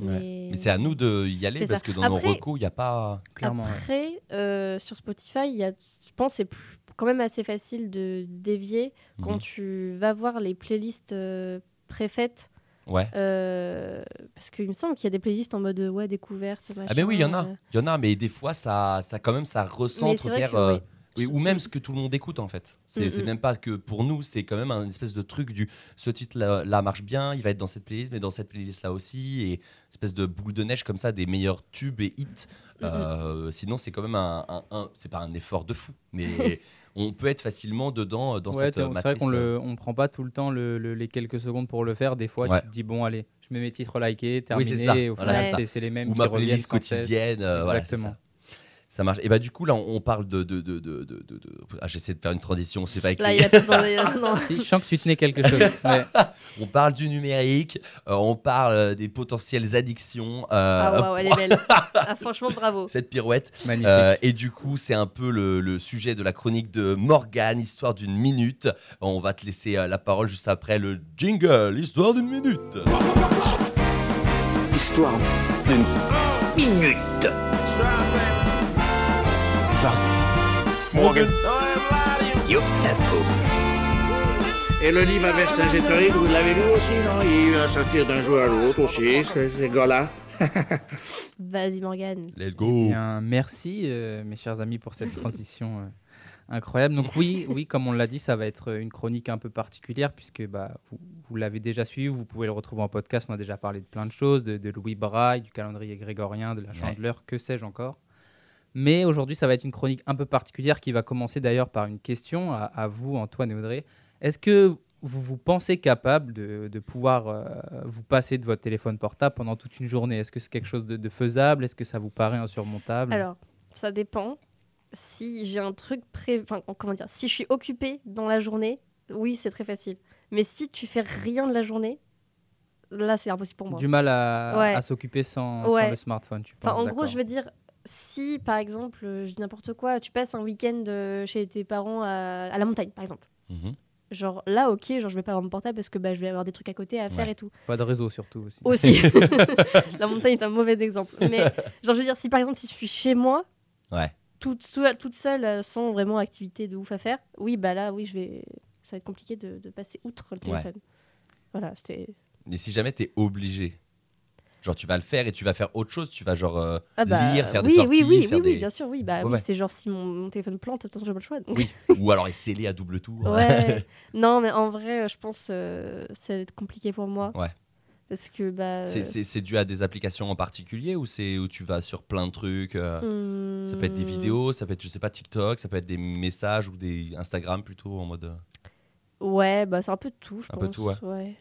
Ouais. Mais, Mais c'est à nous d'y aller C'est parce ça. que dans Après- nos recos, il n'y a pas. Clairement. Après, euh, sur Spotify, il y a, je pense que c'est plus- quand même assez facile de dévier quand Mhm. tu vas voir les playlists euh, préfaites. Ouais. euh, parce qu'il me semble qu'il y a des playlists en mode ouais, découverte. Ah ben oui, il y en a, machin, euh. il y en a, mais des fois ça, ça quand même ça recentre vers, que, euh, ouais. oui, ou même ce que tout le monde écoute en fait. C'est Mm, mm. même pas que pour nous, c'est quand même un espèce de truc du ce titre là, là marche bien, il va être dans cette playlist, mais dans cette playlist là aussi, et espèce de boule de neige comme ça des meilleurs tubes et hits. Mm, Euh, sinon c'est quand même un, un- un- c'est pas un effort de fou, mais on peut être facilement dedans euh, dans Ouais, cette t'es- euh, c'est vrai matrice. qu'on euh, le, on prend pas tout le temps le- le- les quelques secondes pour le faire. Des fois, Ouais. tu te dis bon, allez, je mets mes titres likés, Oui, c'est Voilà, les mêmes ou qui ma playlist quotidienne. euh, voilà, Exactement. Ça. Marche. Et bah du coup là, on on parle de de de de, de- de- de- Ah, j'essaie de faire une transition, c'est pas écrit. Là, il y a besoin de- non. Si, je sens que tu tenais quelque chose. Ouais. On parle du numérique, euh, on parle euh, des potentielles addictions. euh, Ah, waouh, elle est belle. Ah, franchement, bravo. Cette pirouette. Magnifique. Euh, et du coup, c'est un peu le, le sujet de la chronique de Morgane, histoire d'une minute. On va te laisser euh, la parole juste après le jingle, histoire d'une minute. Histoire d'une minute. Morgane. Yo, Et le livre à Vercingétorix, vous l'avez lu aussi, non? Il va sortir d'un jour à l'autre aussi, ces, gars-là. Vas-y, Morgane. Let's go. Bien, merci, euh, mes chers amis, pour cette transition euh, incroyable. Donc oui, oui, comme on l'a dit, ça va être une chronique un peu particulière puisque bah, vous, vous l'avez déjà suivi, vous pouvez le retrouver en podcast. On a déjà parlé de plein de choses, de, de Louis Braille, du calendrier grégorien, de la chandeleur, que sais-je encore. Mais aujourd'hui, ça va être une chronique un peu particulière qui va commencer d'ailleurs par une question à, à vous, Antoine et Audrey. Est-ce que vous vous pensez capable de, de pouvoir euh, vous passer de votre téléphone portable pendant toute une journée? Est-ce que c'est quelque chose de, de faisable? Est-ce que ça vous paraît insurmontable? Alors, ça dépend. Si j'ai un truc pré... Enfin, comment dire Si je suis occupée dans la journée, oui, c'est très facile. Mais si tu fais rien de la journée, là, c'est impossible pour moi. Du mal à, s'occuper sans, sans Ouais. le smartphone, tu penses Enfin, en gros, je veux dire, si par exemple, euh, je dis n'importe quoi, tu passes un week-end euh, chez tes parents à, à la montagne, par exemple. Mhm. Genre là, ok, genre je vais pas avoir mon portable parce que bah, je vais avoir des trucs à côté à faire Ouais. et tout. Pas de réseau surtout aussi. Aussi. la montagne est un mauvais exemple. Mais genre, je veux dire, si par exemple, si je suis chez moi, Ouais. toute, seule- toute seule, euh, sans vraiment activité de ouf à faire, oui, bah là, oui, je vais. Ça va être compliqué de, de passer outre le Ouais. téléphone. Voilà, c'était. Mais si jamais t'es obligé, genre tu vas le faire et tu vas faire autre chose, tu vas genre euh, Ah bah, lire, faire oui, des sorties, oui, oui, faire oui, des... oui, bien sûr, oui. Bah, Ouais, oui, ouais. c'est genre si mon, mon téléphone plante, de toute façon, j'ai pas le choix. donc. Oui. Ou alors est scellé à double tour. Ouais. non, mais en vrai, euh, je pense euh, ça va être compliqué pour moi. Ouais. Parce que bah. C'est- C'est dû à des applications en particulier ou c'est où tu vas sur plein de trucs euh, Ça peut être des hmm, vidéos, ça peut être, je sais pas, TikTok, ça peut être des messages ou des Instagram plutôt en mode. euh, Ouais, bah c'est un peu de tout, je Un pense. peu tout, ouais.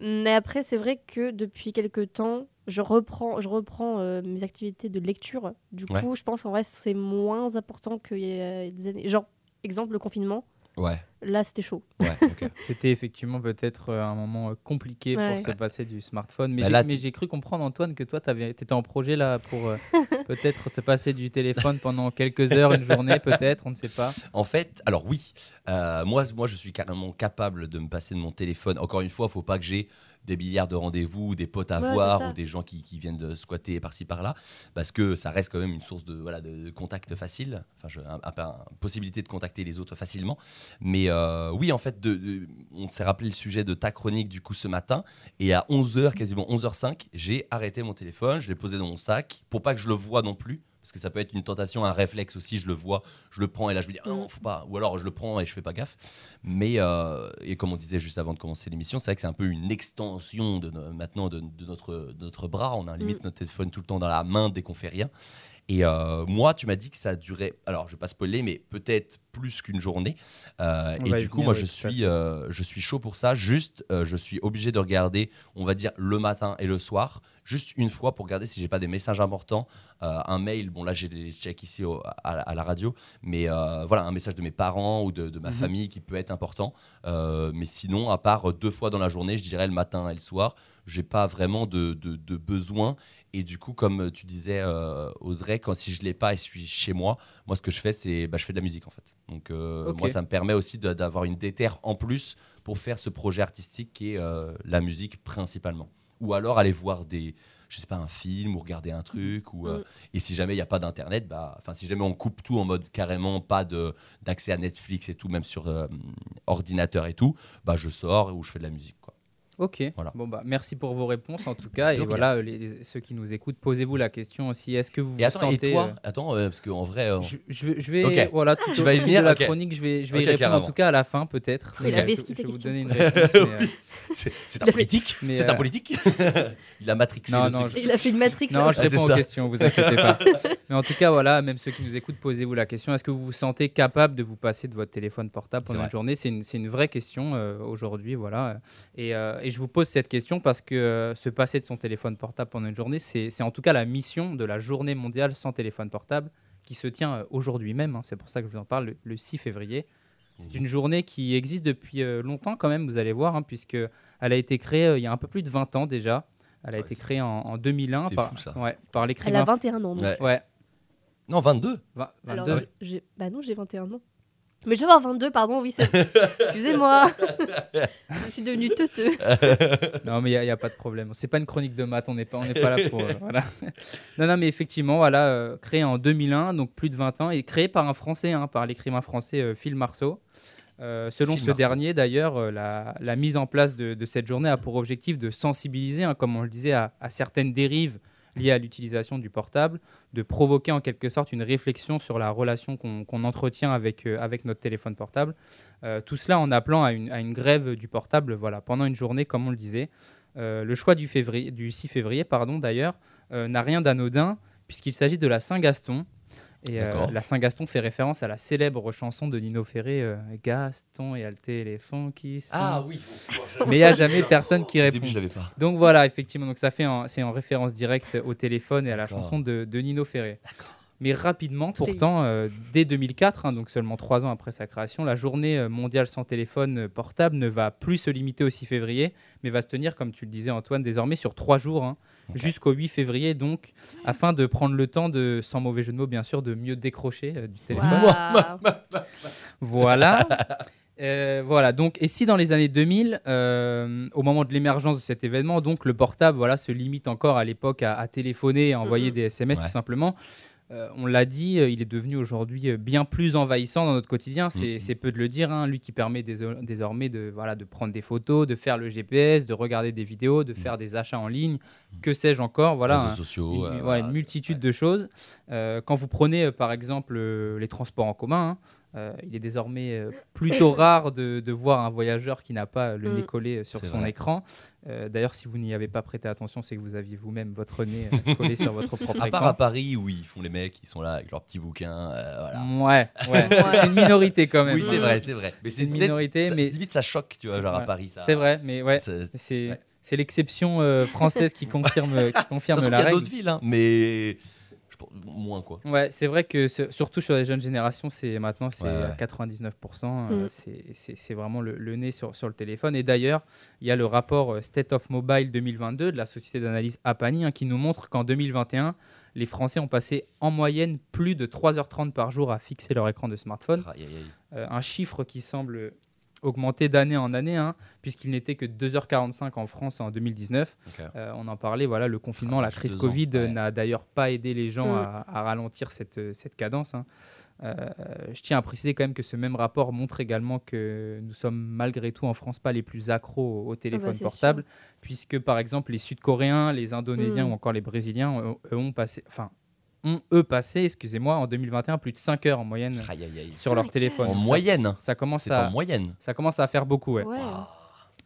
Mais après, c'est vrai que depuis quelques temps, je reprends, je reprends euh, mes activités de lecture. Du Ouais. coup, je pense en vrai, c'est moins important qu'il y a des années. Genre, exemple, le confinement, Ouais, là, c'était chaud. ouais. C'était effectivement peut-être euh, un moment euh, compliqué Ouais. pour se passer du smartphone. Mais Bah j'ai cru comprendre, Antoine, que toi, tu étais en projet là pour euh, peut-être te passer du téléphone pendant quelques heures, une journée, peut-être, on ne sait pas. En fait, alors oui, euh, moi, moi je suis carrément capable de me passer de mon téléphone. Encore une fois, faut pas que j'ai des milliards de rendez-vous, des potes à Ouais, voir ou des gens qui, qui viennent de squatter par-ci par-là, parce que ça reste quand même une source de, voilà, de, de contact facile, enfin, je, un- un- un- possibilité de contacter les autres facilement. Mais Mais euh, oui, en fait, de, de- on s'est rappelé le sujet de ta chronique du coup ce matin. Et à 11h, quasiment 11h05, j'ai arrêté mon téléphone, je l'ai posé dans mon sac pour pas que je le voie non plus. Parce que ça peut être une tentation, un réflexe aussi. Je le vois, je le prends et là je me dis, ah non, faut pas. Ou alors je le prends et je fais pas gaffe. Mais, euh, et comme on disait juste avant de commencer l'émission, c'est vrai que c'est un peu une extension de, maintenant de, de notre, de notre bras. On a limite Mm. notre téléphone tout le temps dans la main dès qu'on fait rien. Et euh, moi, tu m'as dit que ça durait, alors je vais pas spoiler, mais peut-être plus qu'une journée. Euh, et du coup, venir, moi, oui, je suis, euh, je suis chaud pour ça. Juste, euh, je suis obligé de regarder, on va dire, le matin et le soir, juste une fois pour regarder si j'ai pas des messages importants. Un mail, bon là, j'ai les checks ici au- à, à la radio, mais voilà, un message de mes parents ou de, de ma Mhm. famille qui peut être important. Mais sinon, à part deux fois dans la journée, je dirais le matin et le soir, j'ai pas vraiment de, de, de besoin. Et du coup, comme tu disais, euh, Audrey, quand si je l'ai pas et je suis chez moi, moi, ce que je fais, c'est bah, je fais de la musique en fait. Donc, euh, moi, ça me permet aussi d'avoir une déterre en plus pour faire ce projet artistique qui est euh, la musique principalement. Ou alors aller voir des, je sais pas, un film ou regarder un truc. Ou, euh, Mm. Et si jamais il n'y a pas d'internet, bah, si jamais on coupe tout en mode carrément pas d'accès à Netflix et tout, même sur euh, ordinateur et tout, bah, je sors ou je fais de la musique. Quoi. Ok. Voilà. Bon bah merci pour vos réponses en tout cas. Et rien. voilà, euh, les- les- ceux qui nous écoutent, posez-vous la question aussi. Est-ce que vous Et attends, vous et sentez toi euh, Attends, euh, parce qu'en vrai. euh, je, je vais, je vais- Ok. voilà, tout Tu vas y venir de la Ok. chronique, je vais, je vais Ok, y répondre carrément. en tout cas à la fin peut-être. Je- je, vais vous question. donner une réponse. mais, euh, c'est c'est un fait- politique C'est un euh, politique Il a matrixé Non, le non, truc. Il a fait une Matrix. Non, je Ah, réponds aux questions, vous inquiétez pas. Mais en tout cas, voilà, même ceux qui nous écoutent, posez-vous la question est-ce que vous vous sentez capable de vous passer de votre téléphone portable pendant une journée? C'est une, c'est une vraie question euh, aujourd'hui, voilà. Et, euh, et je vous pose cette question parce que euh, se passer de son téléphone portable pendant une journée, c'est en tout cas la mission de la journée mondiale sans téléphone portable qui se tient euh, aujourd'hui même. hein. C'est pour ça que je vous en parle, le, le 6 février. C'est Mhm. une journée qui existe depuis euh, longtemps quand même, vous allez voir, hein, puisque elle a été créée euh, il y a un peu plus de 20 ans déjà. Elle a Ouais, été créée en, en 2001 c'est par, fou, ça. Ouais, par Elle l'écrivain a 21 ans. donc. Ouais. Ouais, Non, 22. vingt- Alors, 22. j'ai- bah non, j'ai 21 ans. Mais je vais avoir 22, pardon, oui. c'est- Excusez-moi. je suis devenue teuteux. Non, mais il n'y a, pas de problème. C'est pas une chronique de maths, on n'est pas, on n'est pas là pour. euh, voilà. Non, non, mais effectivement, voilà, euh, créé en 2001, donc plus de 20 ans, et créé par un Français, hein, par l'écrivain français euh, Phil Marceau. Euh, selon Phil ce Marceau. dernier, d'ailleurs, euh, la, la mise en place de, de cette journée a pour objectif de sensibiliser, hein, comme on le disait, à, à certaines dérives liées à l'utilisation du portable, de provoquer en quelque sorte une réflexion sur la relation qu'on entretient avec, euh, avec notre téléphone portable. Euh, tout cela en appelant à une, grève du portable voilà, pendant une journée, comme on le disait. Euh, le choix du, février, du 6 février, pardon, d'ailleurs, n'a rien d'anodin, puisqu'il s'agit de la Saint-Gaston. Et euh, la Saint-Gaston fait référence à la célèbre chanson de Nino Ferré, euh, Gaston et le téléphone qui. Ah oui. Mais il n'y a jamais personne qui Au répond. début, pas. Donc voilà, effectivement, donc ça fait en- c'est en référence directe au téléphone et à la chanson de, de Nino Ferré. Mais rapidement, Tout pourtant, euh, dès 2004, hein, donc seulement trois ans après sa création, la journée euh, mondiale sans téléphone euh, portable ne va plus se limiter au 6 février, mais va se tenir, comme tu le disais Antoine, désormais sur trois jours, hein, jusqu'au 8 février, donc, afin de prendre le temps de, sans mauvais jeu de mots bien sûr, de mieux décrocher euh, du téléphone. Voilà. Euh, voilà, donc, et si dans les années 2000, euh, au moment de l'émergence de cet événement, donc le portable voilà, se limite encore à l'époque à, à téléphoner et à envoyer Mhm. des SMS Ouais. tout simplement, euh, on l'a dit, euh, il est devenu aujourd'hui euh, bien plus envahissant dans notre quotidien, c'est c'est peu de le dire, hein, lui qui permet déso- désormais de, voilà, de prendre des photos, de faire le GPS, de regarder des vidéos, de faire des achats en ligne, que sais-je encore, voilà. Un- sociaux. une, euh, multitude de choses. Euh, quand vous prenez par exemple les transports en commun, hein, euh, il est désormais euh, plutôt rare de, de voir un voyageur qui n'a pas le Mm. nez collé euh, sur son vrai. écran. Euh, D'ailleurs, si vous n'y avez pas prêté attention, c'est que vous aviez vous-même votre nez collé sur votre propre À part écran. à Paris où ils font les mecs, ils sont là avec leurs petits bouquins. euh, voilà. Ouais, ouais. c'est une minorité quand même. Oui, c'est Mm. vrai, c'est vrai. Mais C'est une minorité, ça- mais limite ça choque, tu vois, genre à. Paris. ça- c'est vrai, mais ouais. ça- C'est ouais. l'exception euh, française qui confirme, qui Ça confirme trouve, la il y a règle. d'autres villes, hein, mais moins quoi. Ouais, c'est vrai que ce- surtout sur les jeunes générations, c'est maintenant c'est Ouais, ouais. euh, 99%. euh, Mm. c'est- vraiment le, le nez sur, sur le téléphone. Et d'ailleurs, il y a le rapport euh, State of Mobile 2022 de la société d'analyse Apani hein, qui nous montre qu'en 2021, les Français ont passé en moyenne plus de 3h30 par jour à fixer leur écran de smartphone. Aïe, aïe, aïe. Euh, un chiffre qui semble augmenter d'année en année, hein, puisqu'il n'était que 2h45 en France en 2019. Ok. Euh, on en parlait, voilà, le confinement, Ah, la crise Covid euh, ouais. n'a d'ailleurs pas aidé les gens Mm. à, à ralentir cette, euh, cette cadence. hein. Euh, je tiens à préciser quand même que ce même rapport montre également que nous sommes malgré tout en France pas les plus accros au, au téléphone Ah c'est portable, puisque par exemple les Sud-Coréens, les Indonésiens Mm. ou encore les Brésiliens eux, ont passé, enfin, ont eux passé, excusez-moi, en 2021 plus de 5 heures en moyenne Aïe, aïe, aïe. sur leur téléphone. En Ça- moyenne. ça commence à en moyenne. ça commence à faire beaucoup, ouais. Ouais.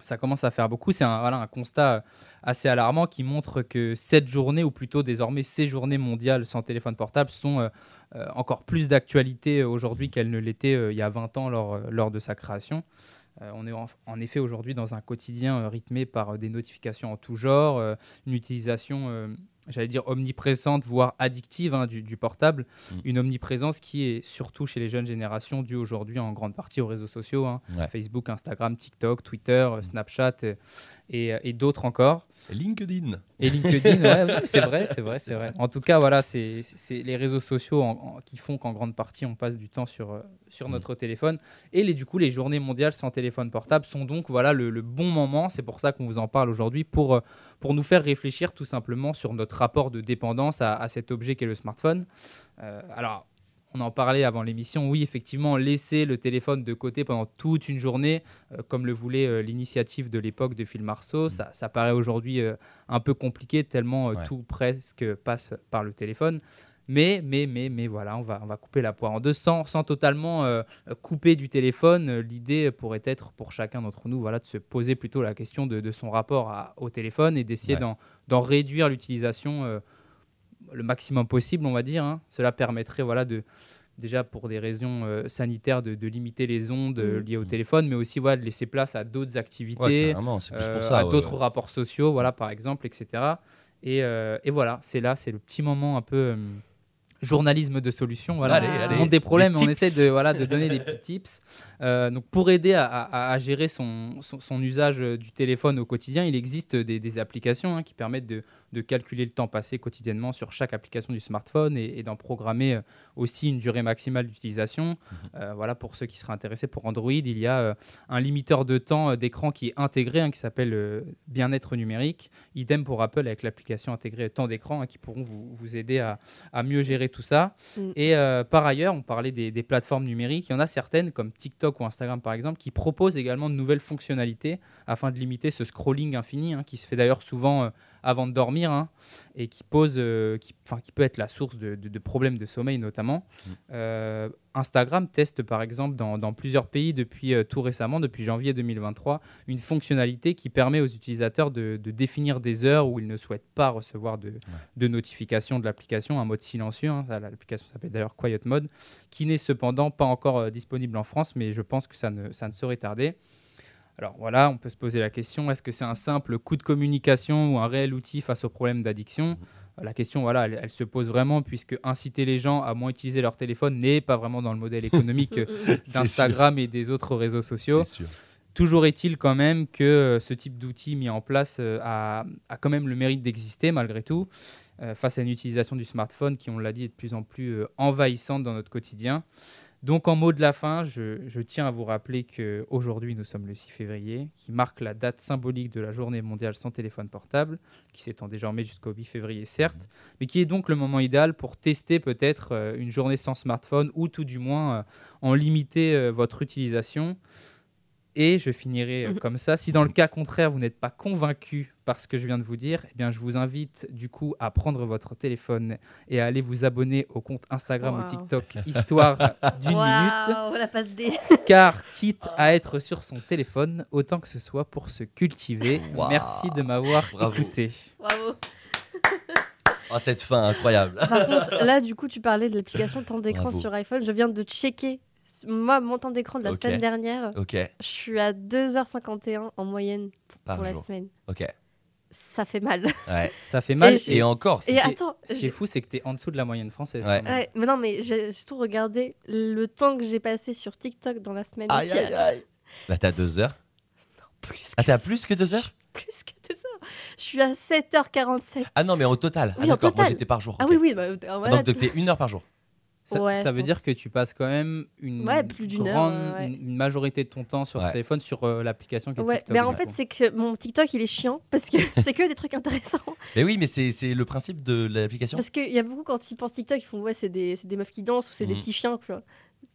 Ça commence à faire beaucoup. C'est un, voilà, un constat assez alarmant qui montre que cette journée, ou plutôt désormais ces journées mondiales sans téléphone portable, sont euh, euh, encore plus d'actualité aujourd'hui qu'elles ne l'étaient euh, il y a 20 ans lors, lors de sa création. Euh, on est en, en effet aujourd'hui dans un quotidien euh, rythmé par euh, des notifications en tout genre, euh, une utilisation, euh, j'allais dire, omniprésente, voire addictive hein, du, du portable. Mm. Une omniprésence qui est surtout chez les jeunes générations due aujourd'hui en grande partie aux réseaux sociaux. hein. Ouais. Facebook, Instagram, TikTok, Twitter, euh, Snapchat euh, et, et d'autres encore. LinkedIn. Et LinkedIn, ouais, ouais, c'est vrai, c'est vrai, c'est vrai. En tout cas, voilà, c'est les réseaux sociaux en- en- qui font qu'en grande partie on passe du temps sur, euh, sur Mm. notre téléphone. Et les, du coup, les journées mondiales sans téléphone portable sont donc voilà le, le bon moment. C'est pour ça qu'on vous en parle aujourd'hui pour, euh, pour nous faire réfléchir tout simplement sur notre rapport de dépendance à, à cet objet qu'est le smartphone. Euh, alors. On en parlait avant l'émission. Oui, effectivement, laisser le téléphone de côté pendant toute une journée, euh, comme le voulait euh, l'initiative de l'époque de Phil Marceau, ça, ça paraît aujourd'hui euh, un peu compliqué tellement Ouais. tout presque passe par le téléphone. Mais, mais, mais, mais voilà, on va, on va couper la poire en deux sans, sans totalement couper du téléphone. L'idée pourrait être pour chacun d'entre nous voilà, de se poser plutôt la question de, de son rapport à- au téléphone et d'essayer Ouais. d'en- réduire l'utilisation le maximum possible, on va dire. hein. Cela permettrait voilà, de, déjà pour des raisons euh, sanitaires de, de limiter les ondes euh, Mhm. liées au téléphone, mais aussi voilà, de laisser place à d'autres activités, plus euh, pour ça. à ouais, d'autres ouais. rapports sociaux, voilà, par exemple, etc. Et, et voilà, c'est là, c'est le petit moment un peu journalisme de solution. Voilà, Allez, on montre des problèmes, on tips. essaie de, voilà, de donner des petits tips. Euh, donc pour aider à, à- à gérer son, son, son usage euh, du téléphone au quotidien, il existe des, des applications hein, qui permettent de, de calculer le temps passé quotidiennement sur chaque application du smartphone et, et d'en programmer euh, aussi une durée maximale d'utilisation. Euh, voilà, pour ceux qui seraient intéressés, pour Android, il y a euh, un limiteur de temps d'écran qui est intégré, hein, qui s'appelle euh, Bien-être numérique. Idem pour Apple avec l'application intégrée temps d'écran, hein, qui pourront vous, vous aider à, à mieux gérer tout ça. Mm. Et euh, par ailleurs, on parlait des, des plateformes numériques. Il y en a certaines, comme TikTok ou Instagram par exemple, qui proposent également de nouvelles fonctionnalités afin de limiter ce scrolling infini, hein, qui se fait d'ailleurs souvent euh, avant de dormir hein, et qui pose, euh, qui, peut être la source de, de- de problèmes de sommeil notamment. Euh, Instagram teste par exemple dans, dans plusieurs pays depuis euh, tout récemment, depuis janvier 2023, une fonctionnalité qui permet aux utilisateurs de, de définir des heures où ils ne souhaitent pas recevoir de, de notifications de l'application, un mode silencieux. hein, l'application s'appelle d'ailleurs Quiet Mode, qui n'est cependant pas encore disponible en France, mais je pense que ça ne, ça ne saurait tarder. Alors voilà, on peut se poser la question est-ce que c'est un simple coup de communication ou un réel outil face au problème d'addiction La question, voilà, elle, elle se pose vraiment puisque inciter les gens à moins utiliser leur téléphone n'est pas vraiment dans le modèle économique euh, d'Instagram et des autres réseaux sociaux. Toujours est-il quand même que euh, ce type d'outil mis en place euh, a, a quand même le mérite d'exister malgré tout, euh, face à une utilisation du smartphone qui, on l'a dit, est de plus en plus envahissante dans notre quotidien. Donc en mot de la fin, je, je tiens à vous rappeler qu'aujourd'hui nous sommes le 6 février, qui marque la date symbolique de la journée mondiale sans téléphone portable, qui s'étend désormais jusqu'au 8 février certes, mais qui est donc le moment idéal pour tester peut-être euh, une journée sans smartphone ou tout du moins euh, en limiter euh, votre utilisation. Et je finirai euh, comme ça. Si dans le cas contraire, vous n'êtes pas convaincu par ce que je viens de vous dire, eh bien, je vous invite du coup à prendre votre téléphone et à aller vous abonner au compte Instagram Wow. ou TikTok Histoire d'une minute. Waouh, la passe D. Car quitte à être sur son téléphone, autant que ce soit pour se cultiver. Wow. Merci de m'avoir écouté. Bravo. Oh, cette fin incroyable. Par contre, là, du coup, tu parlais de l'application temps d'écran sur iPhone. Je viens de checker. Moi, mon temps d'écran de la semaine dernière, je suis à 2h51 en moyenne par pour la semaine. Ok, Ça fait mal. ouais. Ça fait mal. Et Et, j'ai- Et encore, Et c'est- attends, ce qui est fou, c'est que tu es en dessous de la moyenne française. Ouais. mais non, mais j'ai surtout regardé le temps que j'ai passé sur TikTok dans la semaine Aïe, aïe, entière. aïe. Là, t'as deux heures. Plus que Ah, t'as plus que deux heures? Plus que deux heures. Je suis à 7h47. Ah non, mais au total. Oui, ah, d'accord, moi j'étais par jour. Ah oui, oui, bah, voilà, Donc, t'es une heure par jour. Ça, Ouais, ça je veut pense. dire que tu passes quand même une, Ouais, plus heure, grande, euh, ouais. une, majorité de ton temps sur Ouais. ton téléphone, sur euh, l'application qui est Ouais, TikTok. mais en fait, c'est que mon TikTok il est chiant parce que c'est que des trucs intéressants. Mais oui, mais c'est c'est le principe de l'application. Parce qu'il y a beaucoup quand ils pensent TikTok, ils font ouais, c'est des, c'est des meufs qui dansent ou c'est des Mhm. petits chiens, tu vois.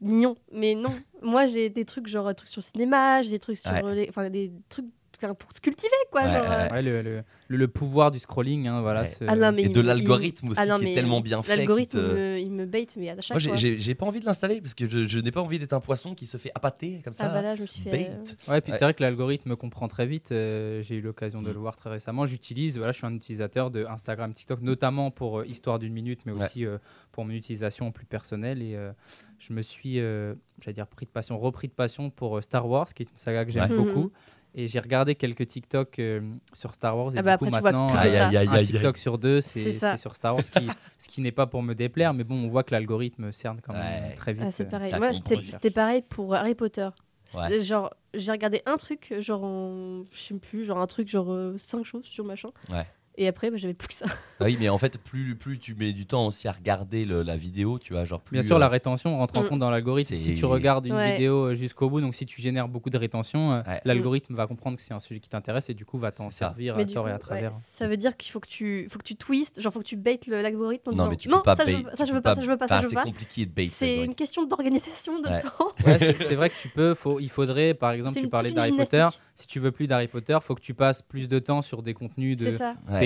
Mignons. Mais non, moi j'ai des trucs genre des trucs sur le cinéma, j'ai des trucs sur Ouais. les. Enfin, des trucs pour se cultiver, quoi. Ouais, genre, ouais, euh, Ouais, le, le- le- le pouvoir du scrolling, hein, voilà. Ouais. ce- Ah non, mais Et il de me- l'algorithme aussi ah non, qui est tellement bien fait. L'algorithme, te- il, me, bait, mais à chaque Moi, j'ai- fois. j'ai j'ai pas envie de l'installer parce que je, je n'ai pas envie d'être un poisson qui se fait appâter comme ça. Ah bah là, je me suis fait. Bait. euh, Ouais, puis Ouais. c'est vrai que l'algorithme comprend très vite. euh, J'ai eu l'occasion de Mm. le voir très récemment. J'utilise, voilà, je suis un utilisateur de Instagram, TikTok, notamment pour euh, histoire d'une minute, mais Ouais. aussi euh, pour mon utilisation plus personnelle. Et euh, je me suis, euh, j'allais dire, pris de passion, repris de passion pour euh, Star Wars, qui est une saga que j'aime Ouais. beaucoup. Mhm. Et j'ai regardé quelques TikTok euh, sur Star Wars. Et Ah du bah coup, après, tu vois maintenant, aïe, aïe, un. TikTok sur deux, C'est sur Star Wars, ce qui, ce qui n'est pas pour me déplaire, mais bon, on voit que l'algorithme cerne quand même Ouais. très vite. Ah, c'est euh, pareil. Moi, c'était pareil pour Harry Potter. Ouais. Genre, j'ai regardé un truc, genre, en... je sais plus, genre un truc, genre 5 choses sur machin. Ouais. Et après, bah, j'avais plus que ça. Ah oui, mais en fait, plus, plus tu mets du temps aussi à regarder le- la vidéo, tu vois, genre plus. Bien sûr, euh, la rétention rentre en Mm. compte dans l'algorithme. Si C'est- tu regardes une Ouais. vidéo euh, jusqu'au bout, donc si tu génères beaucoup de rétention, euh, Ouais. l'algorithme va comprendre que c'est un sujet qui t'intéresse et du coup va t'en C'est servir à tort et à travers. ouais, ça veut dire qu'il faut que tu, faut que tu twistes, genre faut que tu baites l'algorithme en Non, disant mais tu peux pas ça, je bait- veux, ça je veux pas, ça je veux pas, ça je veux c'est pas. compliqué de bait. C'est une question d'organisation de Ouais. temps. Ouais, c'est c'est vrai que tu peux, faut, il faudrait, par exemple, C'est tu parlais d'Harry Potter. Si tu veux plus d'Harry Potter, faut que tu passes plus de temps sur des contenus de C'est.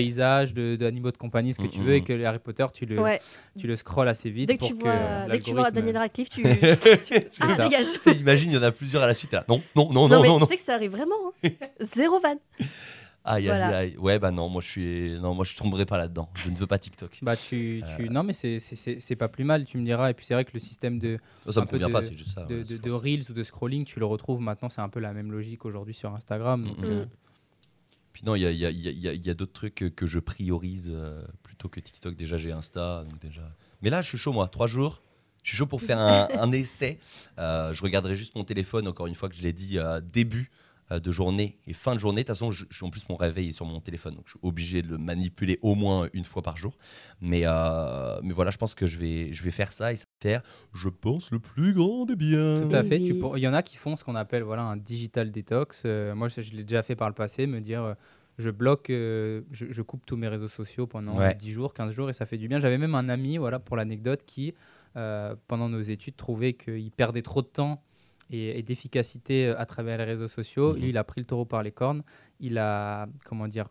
Paysages, de- d'animaux de, compagnie, ce que Mm, tu mm, veux, et mm. que les Harry Potter, tu le, Ouais. tu le scrolles assez vite Dès que pour tu que vois, dès que tu vois Daniel Radcliffe, tu, tu- ah ça. dégage. Imagine, il y en a plusieurs à la suite. là. Non, non, non, Non, non, mais non, tu sais que ça arrive vraiment. hein. Zéro van. Aïe, aïe, Voilà. aïe. Ouais, bah non, moi je suis, non, moi je tomberai pas là-dedans. Je ne veux pas TikTok. Bah tu, tu... Euh. Non mais c'est- c'est c'est- c'est pas plus mal, tu me diras. Et puis c'est vrai que le système de, Ça un me convient de- pas, c'est juste ça. de, ouais, de- de. Reels ou de scrolling, tu le retrouves maintenant, c'est un peu la même logique aujourd'hui sur Instagram. donc, Mm, euh, mm. Puis non, il y a, d'autres trucs que, je priorise euh, plutôt que TikTok. Déjà, j'ai Insta, donc déjà. Mais là, je suis chaud, moi. Trois jours. Je suis chaud pour faire un, essai. Euh, je regarderai juste mon téléphone, encore une fois que je l'ai dit, euh, début de journée et fin de journée. De toute façon, je, je- en plus, mon réveil est sur mon téléphone, donc je suis obligé de le manipuler au moins une fois par jour. Mais, mais voilà, je pense que je vais, je vais faire ça et faire, je pense, le plus grand des biens. Tout à fait. tu Oui. pour- Il y en a qui font ce qu'on appelle voilà, un digital detox. Euh, moi, je, je l'ai déjà fait par le passé, me dire euh, je bloque, euh, je, je coupe tous mes réseaux sociaux pendant Ouais. 10 jours, 15 jours et ça fait du bien. J'avais même un ami, voilà, pour l'anecdote, qui, euh, pendant nos études, trouvait qu'il perdait trop de temps et, et d'efficacité à travers les réseaux sociaux. Mhm. Lui, il a pris le taureau par les cornes. Il a, comment dire,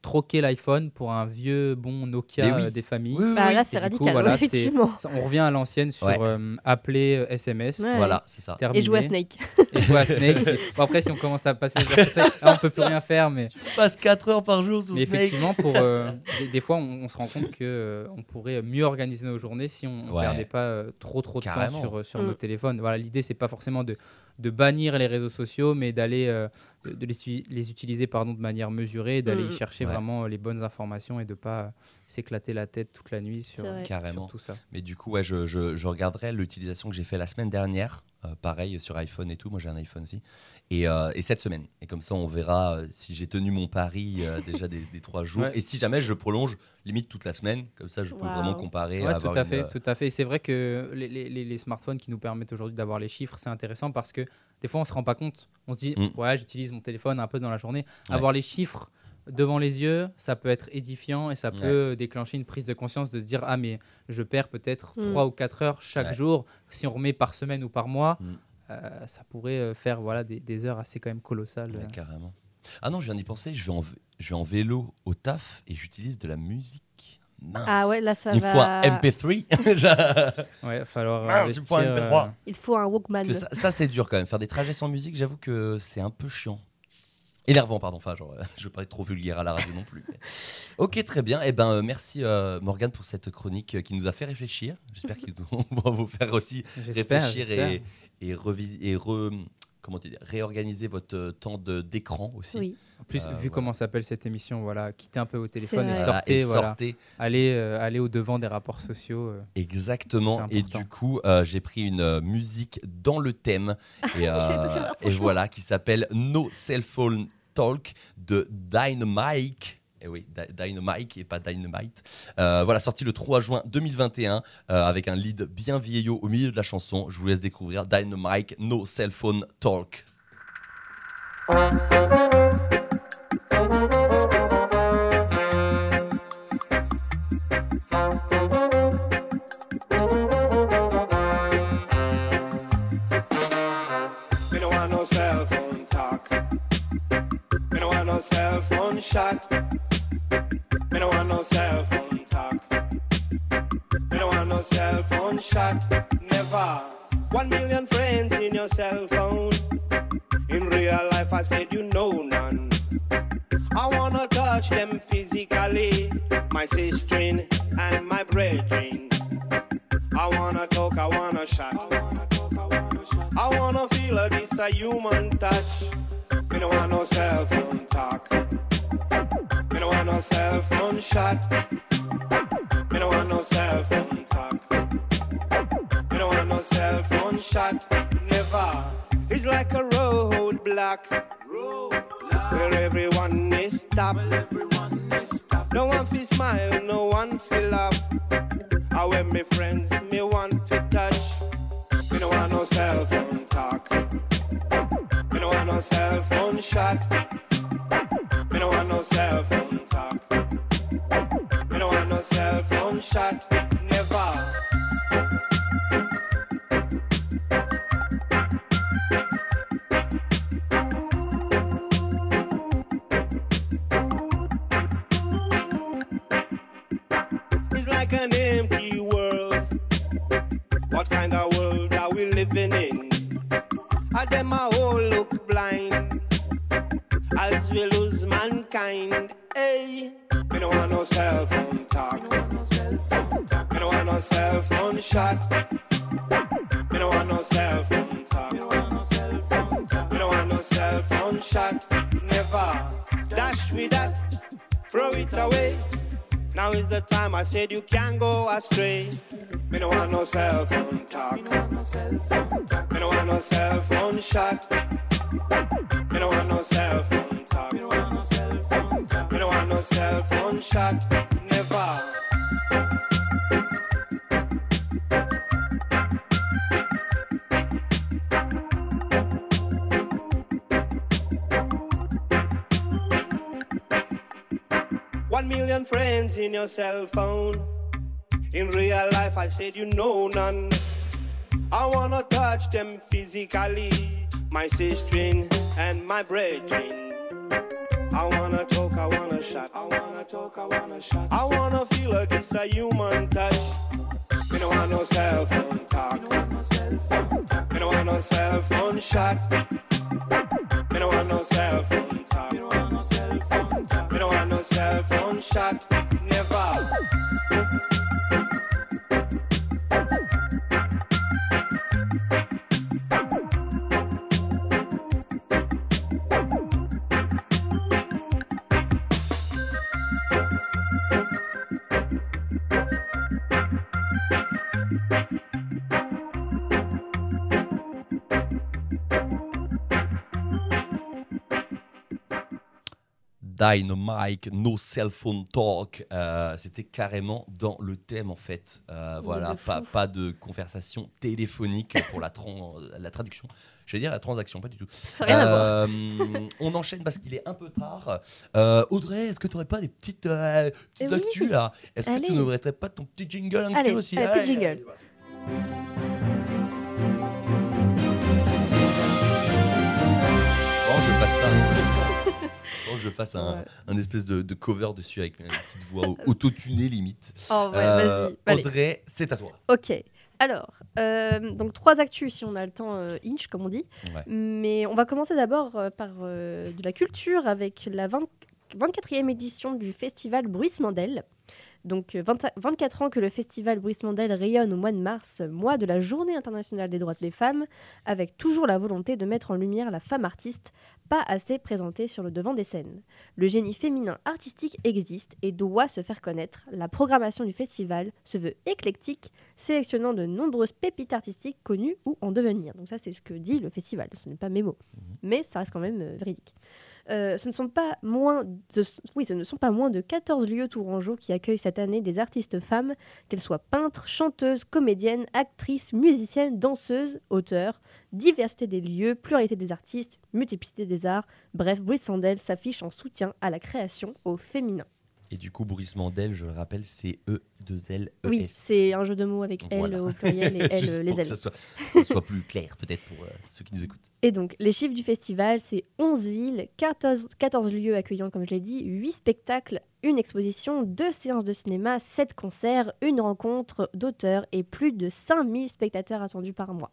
euh, troqué l'iPhone pour un vieux bon Nokia oui. euh, des familles. Oui, oui, Bah là, c'est coup, radical, voilà, effectivement. On revient à l'ancienne sur Ouais. euh, appeler euh, SMS. Ouais. Voilà, c'est ça. Et jouer à terminé. Snake. Et jouer à Snake. Bon, après, si on commence à passer vers Snake, là, on peut plus rien faire. Mais, Je passe 4 heures par jour sur mais Snake. effectivement, pour, euh, des, des fois, on, on se rend compte que euh, on pourrait mieux organiser nos journées si on ne Ouais. perdait pas euh, trop trop de Carrément. temps sur, euh, sur Mm. nos téléphones. Voilà, l'idée, c'est pas forcément de, de bannir les réseaux sociaux, mais d'aller euh, de, de les, utiliser pardon, de manière mesurée, d'aller Mm. y chercher Ouais. vraiment les bonnes informations et de pas euh, s'éclater la tête toute la nuit. Carrément. sur tout ça. Mais du coup, ouais, je, je, je regarderai l'utilisation que j'ai fait la semaine dernière, euh, pareil sur iPhone et tout. Moi, j'ai un iPhone aussi. Et, euh, et cette semaine. Et comme ça, on verra euh, si j'ai tenu mon pari euh, déjà des, des trois jours. Ouais. Et si jamais je prolonge limite toute la semaine, comme ça, je peux vraiment comparer. Ouais, avoir tout à une, fait, tout à fait. Et c'est vrai que les, les- les- smartphones qui nous permettent aujourd'hui d'avoir les chiffres, c'est intéressant parce que des fois on se rend pas compte. On se dit Mm. ouais, j'utilise mon téléphone un peu dans la journée. Ouais. Avoir les chiffres devant les yeux, ça peut être édifiant et ça Ouais. peut déclencher une prise de conscience de se dire ah mais je perds peut-être Mm. 3 ou 4 heures chaque Ouais. jour. Si on remet par semaine ou par mois, Mm. euh, ça pourrait euh, faire voilà des, des heures assez quand même colossales. ouais, carrément. Ah non, je viens d'y penser. Je vais, en, je vais en vélo au taf et j'utilise de la musique. Mince. Ah ouais, là, ça Il faut va. un MP3. J'a- Ouais, il va falloir Ah, investir, pour un MP3. euh, Il faut un Walkman. Ça, c'est dur quand même. Faire des trajets sans musique, j'avoue que c'est un peu chiant. Énervant, pardon. Enfin, genre, euh, je veux pas être trop vulgaire à la radio non plus. Ok, très bien. Eh ben, euh, merci euh, Morgane pour cette chronique euh, qui nous a fait réfléchir. J'espère qu'ils vont vous faire aussi J'espère, réfléchir et, et, revis- et re- comment dis, réorganiser votre euh, temps de- d'écran aussi. Oui. En plus, Euh, vu voilà. comment s'appelle cette émission, voilà, quittez un peu au téléphone et vrai. Voilà, sortez, et voilà, sortez. allez, euh, allez au devant des rapports sociaux. euh. Exactement. C'est Et important. du coup, euh, j'ai pris une euh, musique dans le thème. Euh, et voilà, qui s'appelle No Cell Phone Talk de Dynamite. Et oui, Dy- Dynamite et pas Dynamite. Euh, voilà, sorti le 3 juin 2021 euh, avec un lead bien vieillot au milieu de la chanson. Je vous laisse découvrir Dynamite, No Cell Phone Talk. Shot. Me no want no cell phone talk. Me no want no cell phone shot. Never. One million friends in your cell phone. In real life, I said you know none. I wanna touch them physically, my sister and my brethren. I wanna talk, I wanna shot. I wanna feel a this a human touch. Me no want no cell phone talk. Me no want no cell phone shot. Me no want no cell phone talk. Me no want no cell phone shot. Never. It's like a roadblock. Where everyone is stopped. No one feel smile, no one feel laugh. I when me friends, me want to touch. Me no want no cell phone talk. Me no want no cell phone shot. Me no want no cell phone talk. No want no cell phone shot. I said you can't go astray. Me no want no cell phone talk. Me cell phone. In real life, I said you know none. I wanna touch them physically, my sister and my brethren. I wanna talk, I wanna shot. I wanna talk, I wanna shot. I wanna feel like it's a human touch. Me no want no cell phone talk. Me no want no cell phone shot. Me no want no cell phone talk. Me no want no cell phone shot. Dynamite, No Cell Phone Talk. Euh, C'était carrément dans le thème en fait. Euh, voilà, de pas, pas de conversation téléphonique pour la, tran- la traduction. J'allais dire la transaction, pas du tout. Euh, on enchaîne parce qu'il est un peu tard. Euh, Audrey, est-ce que tu n'aurais pas des petites, euh, petites Eh oui. actus là? Est-ce que tu mettrais pas ton petit jingle un Allez, peu aussi? allez, petit jingle. Bon, je fasse ça. Bon, je fasse un, Ouais. un espèce de, de cover dessus avec une petite voix autotunée limite. Oh, ouais, Euh. Audrey, c'est à toi. Ok. Alors, euh, donc trois actus si on a le temps euh, inch, comme on dit. Ouais. Mais on va commencer d'abord euh, par de la culture avec la 20 24e édition du festival Bruce Mandel. Donc euh, 20 24 ans que le festival Bruce Mandel rayonne au mois de mars, mois de la Journée internationale des droits des femmes, avec toujours la volonté de mettre en lumière la femme artiste, pas assez présentée sur le devant des scènes. Le génie féminin artistique existe et doit se faire connaître. La programmation du festival se veut éclectique, sélectionnant de nombreuses pépites artistiques connues ou en devenir. Donc ça, c'est ce que dit le festival, ce n'est pas mes mots. Mais ça reste quand même euh, véridique. Euh, ce ne sont pas moins de, oui, ce ne sont pas moins de 14 lieux tourangeaux qui accueillent cette année des artistes femmes, qu'elles soient peintres, chanteuses, comédiennes, actrices, musiciennes, danseuses, auteurs. Diversité des lieux, pluralité des artistes, multiplicité des arts. Bref, Brice Sandel s'affiche en soutien à la création au féminin. Et du coup, bruissement d'elle, je le rappelle, c'est E2L E Oui, c'est un jeu de mots avec Voilà. L au pluriel et L Juste les pour que ailes. ça soit, ça soit plus clair, peut-être, pour euh, ceux qui nous écoutent. Et donc, les chiffres du festival, c'est 11 villes, 14, 14 lieux accueillant, comme je l'ai dit, 8 spectacles, une exposition, 2 séances de cinéma, 7 concerts, une rencontre d'auteurs et plus de 5000 spectateurs attendus par mois.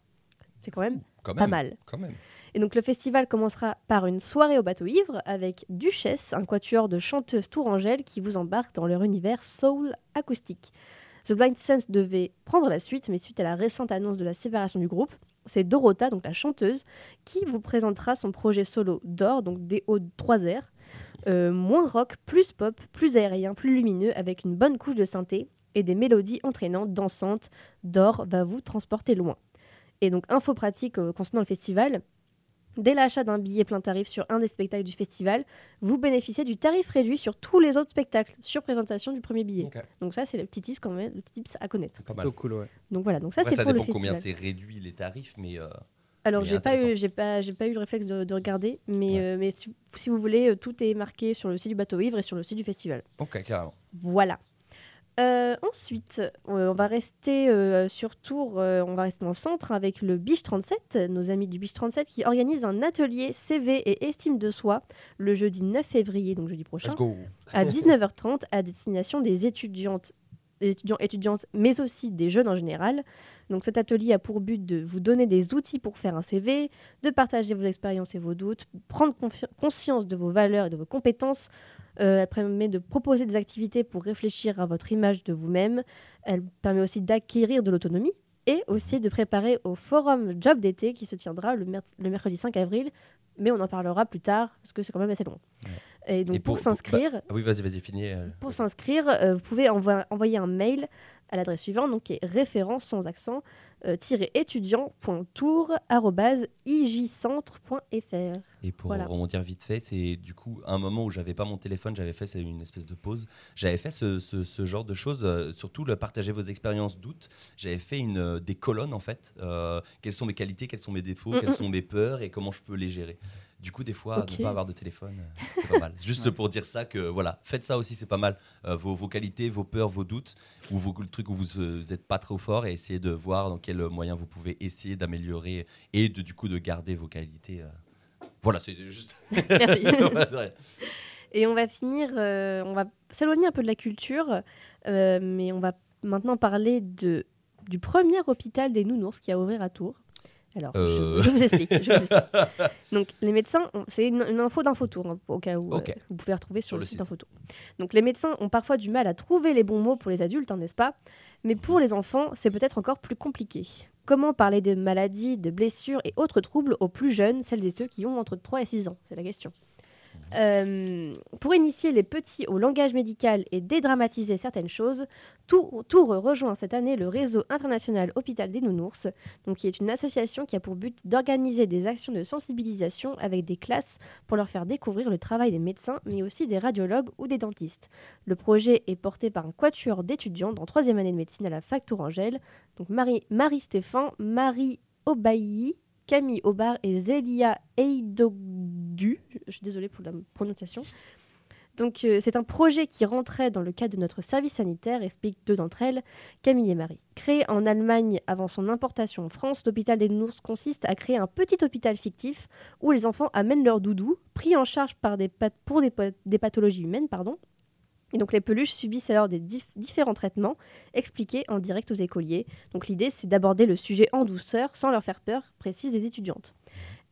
C'est quand même Quand pas même, mal. Quand même. Et donc le festival commencera par une soirée au bateau ivre avec Duchesse, un quatuor de chanteuses tourangelles qui vous embarque dans leur univers soul acoustique. The Blind Sons devait prendre la suite, mais suite à la récente annonce de la séparation du groupe, c'est Dorota, donc la chanteuse, qui vous présentera son projet solo d'or, donc des hauts 3 R, euh, moins rock, plus pop, plus aérien, plus lumineux, avec une bonne couche de synthé et des mélodies entraînantes, dansantes. D'or va vous transporter loin. Et donc, info pratique euh, concernant le festival. Dès l'achat d'un billet plein tarif sur un des spectacles du festival, vous bénéficiez du tarif réduit sur tous les autres spectacles sur présentation du premier billet. Donc ça, c'est le petit tips quand même, le petit tips à connaître. Pas mal. Plutôt cool, ouais. Donc voilà, donc ça c'est pour le dépend combien festival. c'est réduit les tarifs, mais. euh, Alors j'ai pas eu, j'ai pas, j'ai pas eu le réflexe de, de regarder, mais, euh, mais si, si vous voulez, euh, tout est marqué sur le site du bateau ivre et sur le site du festival. Ok, carrément. Voilà. Euh, ensuite, euh, on va rester euh, sur Tours, euh, on va rester le centre avec le Biche 37, nos amis du Biche 37 qui organisent un atelier CV et estime de soi le jeudi 9 février, donc jeudi prochain, à 19h30 à destination des étudiantes, étudiants étudiantes, mais aussi des jeunes en général. Donc cet atelier a pour but de vous donner des outils pour faire un CV, de partager vos expériences et vos doutes, prendre conscience de vos valeurs et de vos compétences. Euh, elle permet de proposer des activités pour réfléchir à votre image de vous-même. Elle permet aussi d'acquérir de l'autonomie et aussi de préparer au forum job d'été qui se tiendra le, mer- le mercredi 5 avril. Mais on en parlera plus tard parce que c'est quand même assez long. Et donc Et pour, pour- s'inscrire, Ah oui, vas-y, vas-y, finis. euh. pour s'inscrire, euh, vous pouvez envo- envoyer un mail à l'adresse suivante, donc qui est référence sans accent, euh, tiré étudiant.tour@ijcentre.fr. Et pour Voilà. rebondir vite fait, c'est du coup un moment où j'avais pas mon téléphone, j'avais fait une espèce de pause. J'avais fait ce, ce- ce genre de choses, euh, surtout le partager vos expériences doutes. J'avais fait une, euh, des colonnes en fait. euh, quelles sont mes qualités, quels sont mes défauts, Mm, quelles mm. sont mes peurs et comment je peux les gérer. Du coup, des fois, ne pas avoir de téléphone, euh, c'est pas mal. Juste Ouais. pour dire ça que voilà, faites ça aussi, c'est pas mal. Euh, vos, vos qualités, vos peurs, vos doutes, ou vos le truc où vous n'êtes pas trop fort et essayez de voir dans quel moyen vous pouvez essayer d'améliorer et de, du coup de garder vos qualités. euh. Voilà, c'est juste. Merci. Voilà. Et on va finir, euh, on va s'éloigner un peu de la culture, euh, mais on va maintenant parler de, du premier hôpital des nounours qui a ouvert à Tours. Alors, je- Euh. je, vous explique. je vous explique. Donc, les médecins, ont- c'est une, une info d'Infotour, hein, au cas où euh, vous pouvez retrouver sur, Sur le, site site. d'Infotour. Donc, les médecins ont parfois du mal à trouver les bons mots pour les adultes, hein, n'est-ce pas? Mais pour les enfants, c'est peut-être encore plus compliqué. Comment parler des maladies, de blessures et autres troubles aux plus jeunes, celles et ceux qui ont entre 3 et 6 ans? C'est la question. Euh, pour initier les petits au langage médical et dédramatiser certaines choses, Tours, rejoint cette année le réseau international Hôpital des Nounours, donc qui est une association qui a pour but d'organiser des actions de sensibilisation avec des classes pour leur faire découvrir le travail des médecins, mais aussi des radiologues ou des dentistes. Le projet est porté par un quatuor d'étudiants en troisième année de médecine à la Fac Tourangelle, donc Marie, Marie Marie Camille Aubard et Zélia Eidogdu. Je, suis désolée pour la prononciation. Donc, euh, c'est un projet qui rentrait dans le cadre de notre service sanitaire, expliquent deux d'entre elles, Camille et Marie. Créé en Allemagne avant son importation en France, l'hôpital des Nounours consiste à créer un petit hôpital fictif où les enfants amènent leur doudou, pris en charge pour des, des pathologies humaines. Pardon. Et donc les peluches subissent alors des dif- différents traitements expliqués en direct aux écoliers. Donc l'idée c'est d'aborder le sujet en douceur sans leur faire peur, précisent les étudiantes.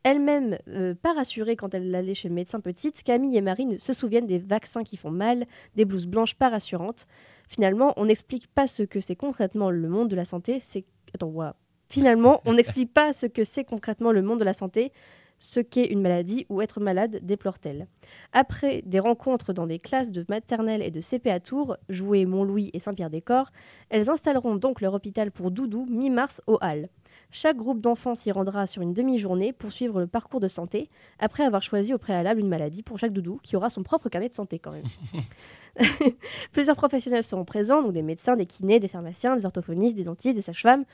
Elle-même, euh, pas rassurée quand elle allait chez le médecin petite, Camille et Marine se souviennent des vaccins qui font mal, des blouses blanches pas rassurantes. Finalement, on n'explique pas ce que c'est concrètement le monde de la santé. Attends. Finalement, on n'explique pas ce que c'est concrètement le monde de la santé, ce qu'est une maladie ou être malade, déplore-t-elle. Après des rencontres dans des classes de maternelle et de CP à Tours, Joué, Montlouis et Saint-Pierre-des-Corps, elles installeront donc leur hôpital pour Doudou mi-mars au Hall. Chaque groupe d'enfants s'y rendra sur une demi-journée pour suivre le parcours de santé, après avoir choisi au préalable une maladie pour chaque doudou, qui aura son propre carnet de santé quand même. Plusieurs professionnels seront présents, donc des médecins, des kinés, des pharmaciens, des orthophonistes, des dentistes, des sages-femmes,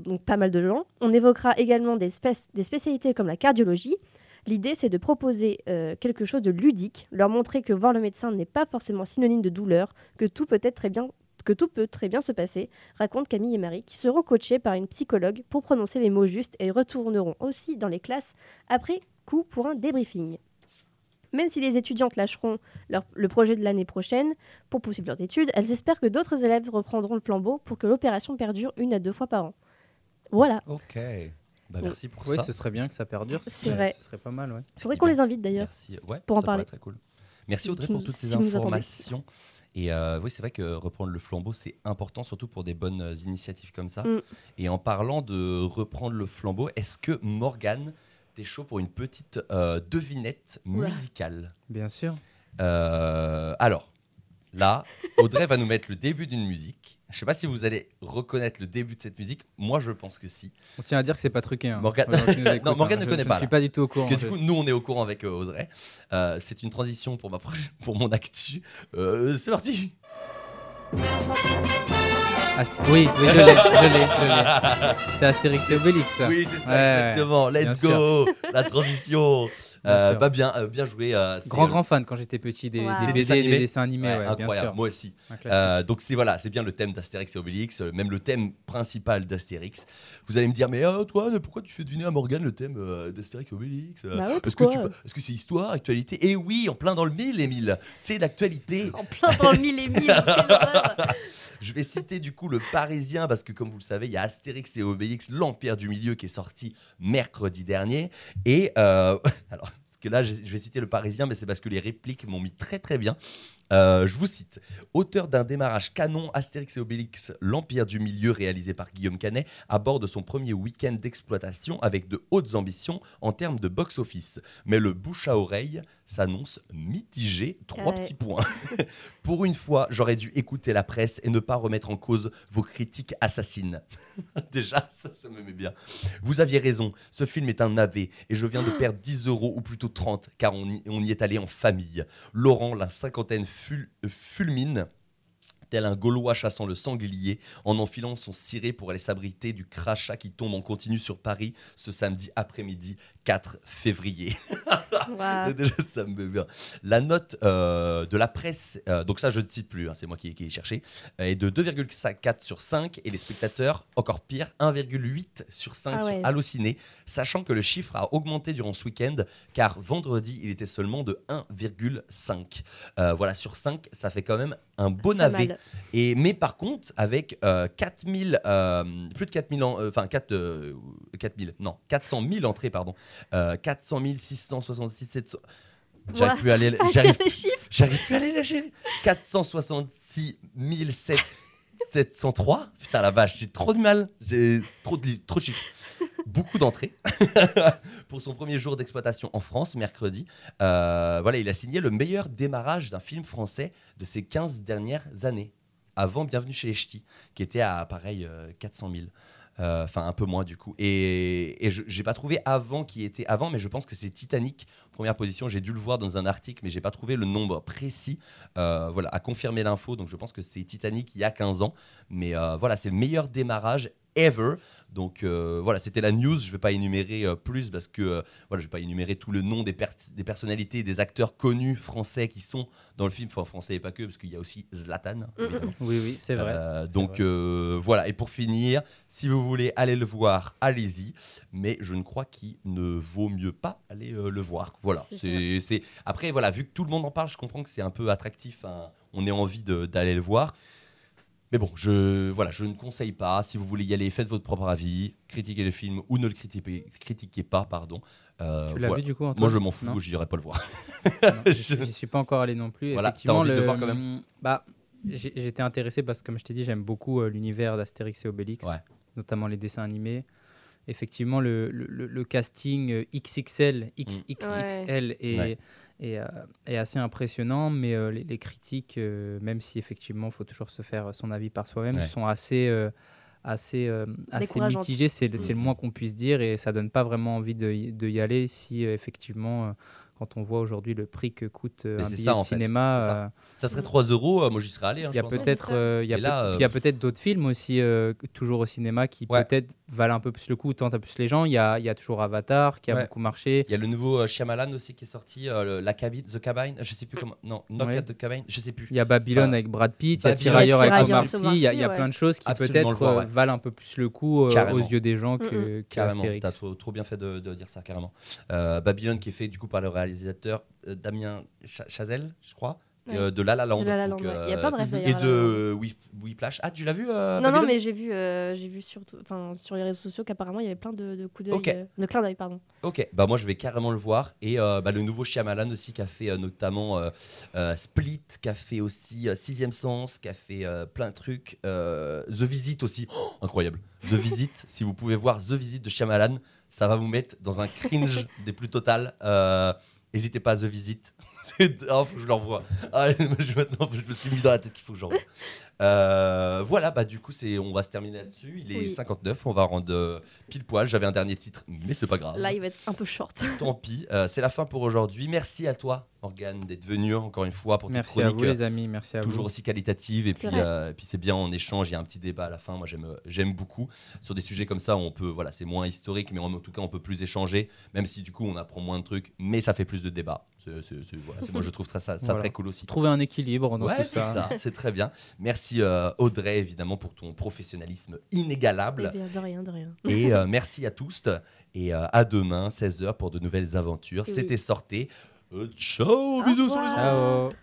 donc pas mal de gens. On évoquera également des, spéc- des spécialités comme la cardiologie. L'idée, c'est de proposer euh, quelque chose de ludique, leur montrer que voir le médecin n'est pas forcément synonyme de douleur, que tout peut très bien se passer, racontent Camille et Marie, qui seront coachés par une psychologue pour prononcer les mots justes et retourneront aussi dans les classes après coup pour un débriefing. Même si les étudiantes lâcheront le projet de l'année prochaine pour poursuivre leurs études, elles espèrent que d'autres élèves reprendront le flambeau pour que l'opération perdure une à deux fois par an. Voilà. Ok. Bah, merci pour Oui, ça. ce serait bien que ça perdure. ce C'est serait- vrai. Ce serait pas mal, ouais. Il faudrait qu'on les invite d'ailleurs. Merci. Ouais, pour en parler. Très cool. Merci Audrey pour toutes ces si informations. Et euh, oui, c'est vrai que reprendre le flambeau, c'est important, surtout pour des bonnes initiatives comme ça. Mm. Et en parlant de reprendre le flambeau, est-ce que Morgane, t'es chaud pour une petite euh, devinette musicale? Bien sûr. Euh, Alors, là, Audrey va nous mettre le début d'une musique. Je sais pas si vous allez reconnaître le début de cette musique. Moi, je pense que si. On tient à dire que c'est pas truqué. Hein. Morgane- Non, Morgane hein. ne Je- connaît je pas, ne suis pas du tout au courant. Parce que du je- coup, nous, on est au courant avec euh, Audrey. Euh, c'est une transition pour, ma proche- pour mon actu. Euh, c'est parti Ast- Oui, oui, je l'ai, je l'ai, je. C'est Astérix et Obélix. ça. Oui, c'est ça, Ouais, exactement. Let's sûr. go La transition Bien Euh, bah bien, euh, bien joué. euh, Grand, grand fan quand j'étais petit des, Wow. des Des BD, dessins des animés. dessins animés. ouais, ouais, bien incroyable. sûr. Moi aussi. Euh, donc c'est voilà, c'est bien le thème d'Astérix et Obélix, euh, même le thème principal d'Astérix. Vous allez me dire, mais euh, Antoine, pourquoi tu fais deviner à Morgane le thème euh, d'Astérix et Obélix euh, Bah ouais, Est-ce que, tu est-ce que c'est histoire, actualité Et oui, en plein dans le mille, Émile. C'est d'actualité. En plein dans le mille horreur. Je vais citer du coup le Parisien parce que comme vous le savez, il y a Astérix et Obélix, l'Empire du Milieu qui est sorti mercredi dernier. Et euh, alors, parce que là, je vais citer le Parisien, mais c'est parce que les répliques m'ont mis très très bien. Euh, je vous cite. Auteur d'un démarrage canon, Astérix et Obélix, l'Empire du Milieu, réalisé par Guillaume Canet, aborde son premier week-end d'exploitation avec de hautes ambitions en termes de box-office. Mais le bouche à oreille s'annonce mitigé. Trois Ouais. petits points. Pour une fois, j'aurais dû écouter la presse et ne pas remettre en cause vos critiques assassines. Déjà, ça, ça me met bien. Vous aviez raison, ce film est un navet et je viens de perdre 10 euros ou plutôt 30 car on y, on y est allé en famille. Laurent, la cinquantaine ful- fulmine. Tel un Gaulois chassant le sanglier, en enfilant son ciré pour aller s'abriter du crachat qui tombe en continu sur Paris ce samedi après-midi 4 février. Déjà, ça me met bien. La note euh, de la presse, euh, donc ça je ne cite plus, hein, c'est moi qui, qui ai cherché, est de 2,4 sur 5 et les spectateurs, encore pire, 1,8 sur 5 Ah ouais. sur Allociné, sachant que le chiffre a augmenté durant ce week-end car vendredi il était seulement de 1,5. Euh, voilà, sur 5, ça fait quand même un beau navet. Et, mais par contre, avec euh, 4000, euh, plus de 4000, en- euh, enfin 4, euh, 4000, non, 400 000 entrées, pardon, euh, 400 666, 700. J'arrive plus à j'arrive, les j'arrive plus à aller lâcher. 466 703. Putain la vache, j'ai trop de mal, j'ai trop de, trop de chiffres. Beaucoup d'entrées pour son premier jour d'exploitation en France, mercredi. Euh, voilà, il a signé le meilleur démarrage d'un film français de ces 15 dernières années. Avant Bienvenue chez les Ch'tis, qui était à pareil euh, 400 000. Euh, Enfin, un peu moins du coup. Et, je j'ai pas trouvé avant qui était avant, mais je pense que c'est Titanic, première position. J'ai dû le voir dans un article, mais j'ai pas trouvé le nombre précis. Euh, voilà, à confirmer l'info. Donc je pense que c'est Titanic il y a 15 ans. Mais euh, voilà, c'est le meilleur démarrage ever. Donc euh, voilà, c'était la news. Je vais pas énumérer euh, plus parce que euh, voilà, je vais pas énumérer tout le nom des, per- des personnalités, et des acteurs connus français qui sont dans le film. Enfin, français et pas que, parce qu'il y a aussi Zlatan. évidemment. Oui, oui, c'est vrai. Euh, donc vrai. euh, voilà, et pour finir, si vous voulez aller le voir, allez-y. Mais je ne crois qu'il ne vaut mieux pas aller euh, le voir. Voilà. C'est Après, voilà, vu que tout le monde en parle, je comprends que c'est un peu attractif. hein. On ait envie d'aller le voir. Mais bon, je, voilà, je ne conseille pas. Si vous voulez y aller, faites votre propre avis. Critiquez le film ou ne le critiquez, critiquez pas. pardon. Euh, Tu l'as voilà. vu du coup Antoine Moi, je m'en fous. Je n'irai pas le voir. Je- j'y suis pas encore allé non plus. Voilà, Effectivement, t'as envie de le le- voir quand même Bah, j'étais intéressé parce que, comme je t'ai dit, j'aime beaucoup euh, l'univers d'Astérix et Obélix, Ouais. notamment les dessins animés. Effectivement, le, le- casting euh, XXL, XXXL est, Ouais. est, euh, est assez impressionnant, mais euh, les, les critiques, euh, même si effectivement, il faut toujours se faire son avis par soi-même, Ouais. sont assez, euh, assez, euh, assez Décourageante. mitigé, c'est le, Mm. c'est le moins qu'on puisse dire, et ça donne pas vraiment envie de, y- de y aller si euh, effectivement, euh, quand on voit aujourd'hui le prix que coûte euh, un billet ça, de cinéma. ça. euh, Ça serait 3 euros, euh, moi j'y serais allé. hein, il y je a peut-être euh, peut- euh, d'autres films aussi euh, toujours au cinéma qui Ouais. peut-être valent un peu plus le coup tant à plus les gens il y a, il y a toujours Avatar qui a Ouais. beaucoup marché Il y a le nouveau euh, Shyamalan aussi qui est sorti, euh, le- la cabine, The Cabine, je sais plus comment, non, Knock Ouais. at the Cabine, je sais plus. il y a Babylone Enfin, avec Brad Pitt il y a. Tirailleurs avec Omar Sy il y a, Sy, il y a ouais. plein de choses qui peut-être euh, valent un peu plus le coup euh, aux yeux des gens que, Carrément, Astérix. t'as trop, trop bien fait de, dire ça, carrément. Babylone qui est fait du coup par le réalisateur euh, Damien Cha- Chazelle, je crois, Ouais. euh, de La La Land. De La La donc, Land, ouais. Il y a plein de rêves, Et de Whip- Whiplash. Ah, tu l'as vu euh, Non, non, mais j'ai vu, euh, j'ai vu sur, sur les réseaux sociaux qu'apparemment il y avait plein de, de coups d'œil, euh, de clins d'œil, pardon. Ok, bah moi je vais carrément le voir. Et euh, bah, le nouveau Shyamalan aussi qui a fait euh, notamment euh, euh, Split, qui a fait aussi euh, Sixième Sens, qui a fait euh, plein de trucs. euh, The Visit aussi, Oh, incroyable. The Visit, si vous pouvez voir The Visit de Shyamalan, ça va vous mettre dans un cringe des plus total. N'hésitez pas à The Visit. Faut que je l'envoie. Ah, je, je me suis mis dans la tête qu'il faut que j'envoie. Euh, voilà, bah du coup, c'est, on va se terminer là-dessus. Il est Oui. 59, on va rendre euh, pile poil. J'avais un dernier titre, mais c'est pas grave. Là, il va être un peu short. Tant pis, Euh, c'est la fin pour aujourd'hui. Merci à toi, Morgane, d'être venu encore une fois pour tes merci à chroniques vous les amis merci à toujours vous aussi qualitatives. Et puis, euh, et puis c'est bien en échange, il y a un petit débat à la fin. Moi, j'aime, j'aime beaucoup. Sur des sujets comme ça, on peut, voilà, c'est moins historique, mais en tout cas, on peut plus échanger, même si du coup, on apprend moins de trucs, mais ça fait plus de débats. C'est, c'est- c'est- voilà, c'est- moi, je trouve ça, ça Voilà. très cool aussi. trouver un équilibre dans Ouais, tout c'est ça, ça, c'est très bien. Merci euh, Audrey, évidemment, pour ton professionnalisme Eh inégalable. bien, de rien, de rien. Et euh, merci à tous. Et euh, à demain, 16h, pour de nouvelles aventures. Oui. C'était sorti. Euh, ciao, bisous sur les revoir. ondes. ciao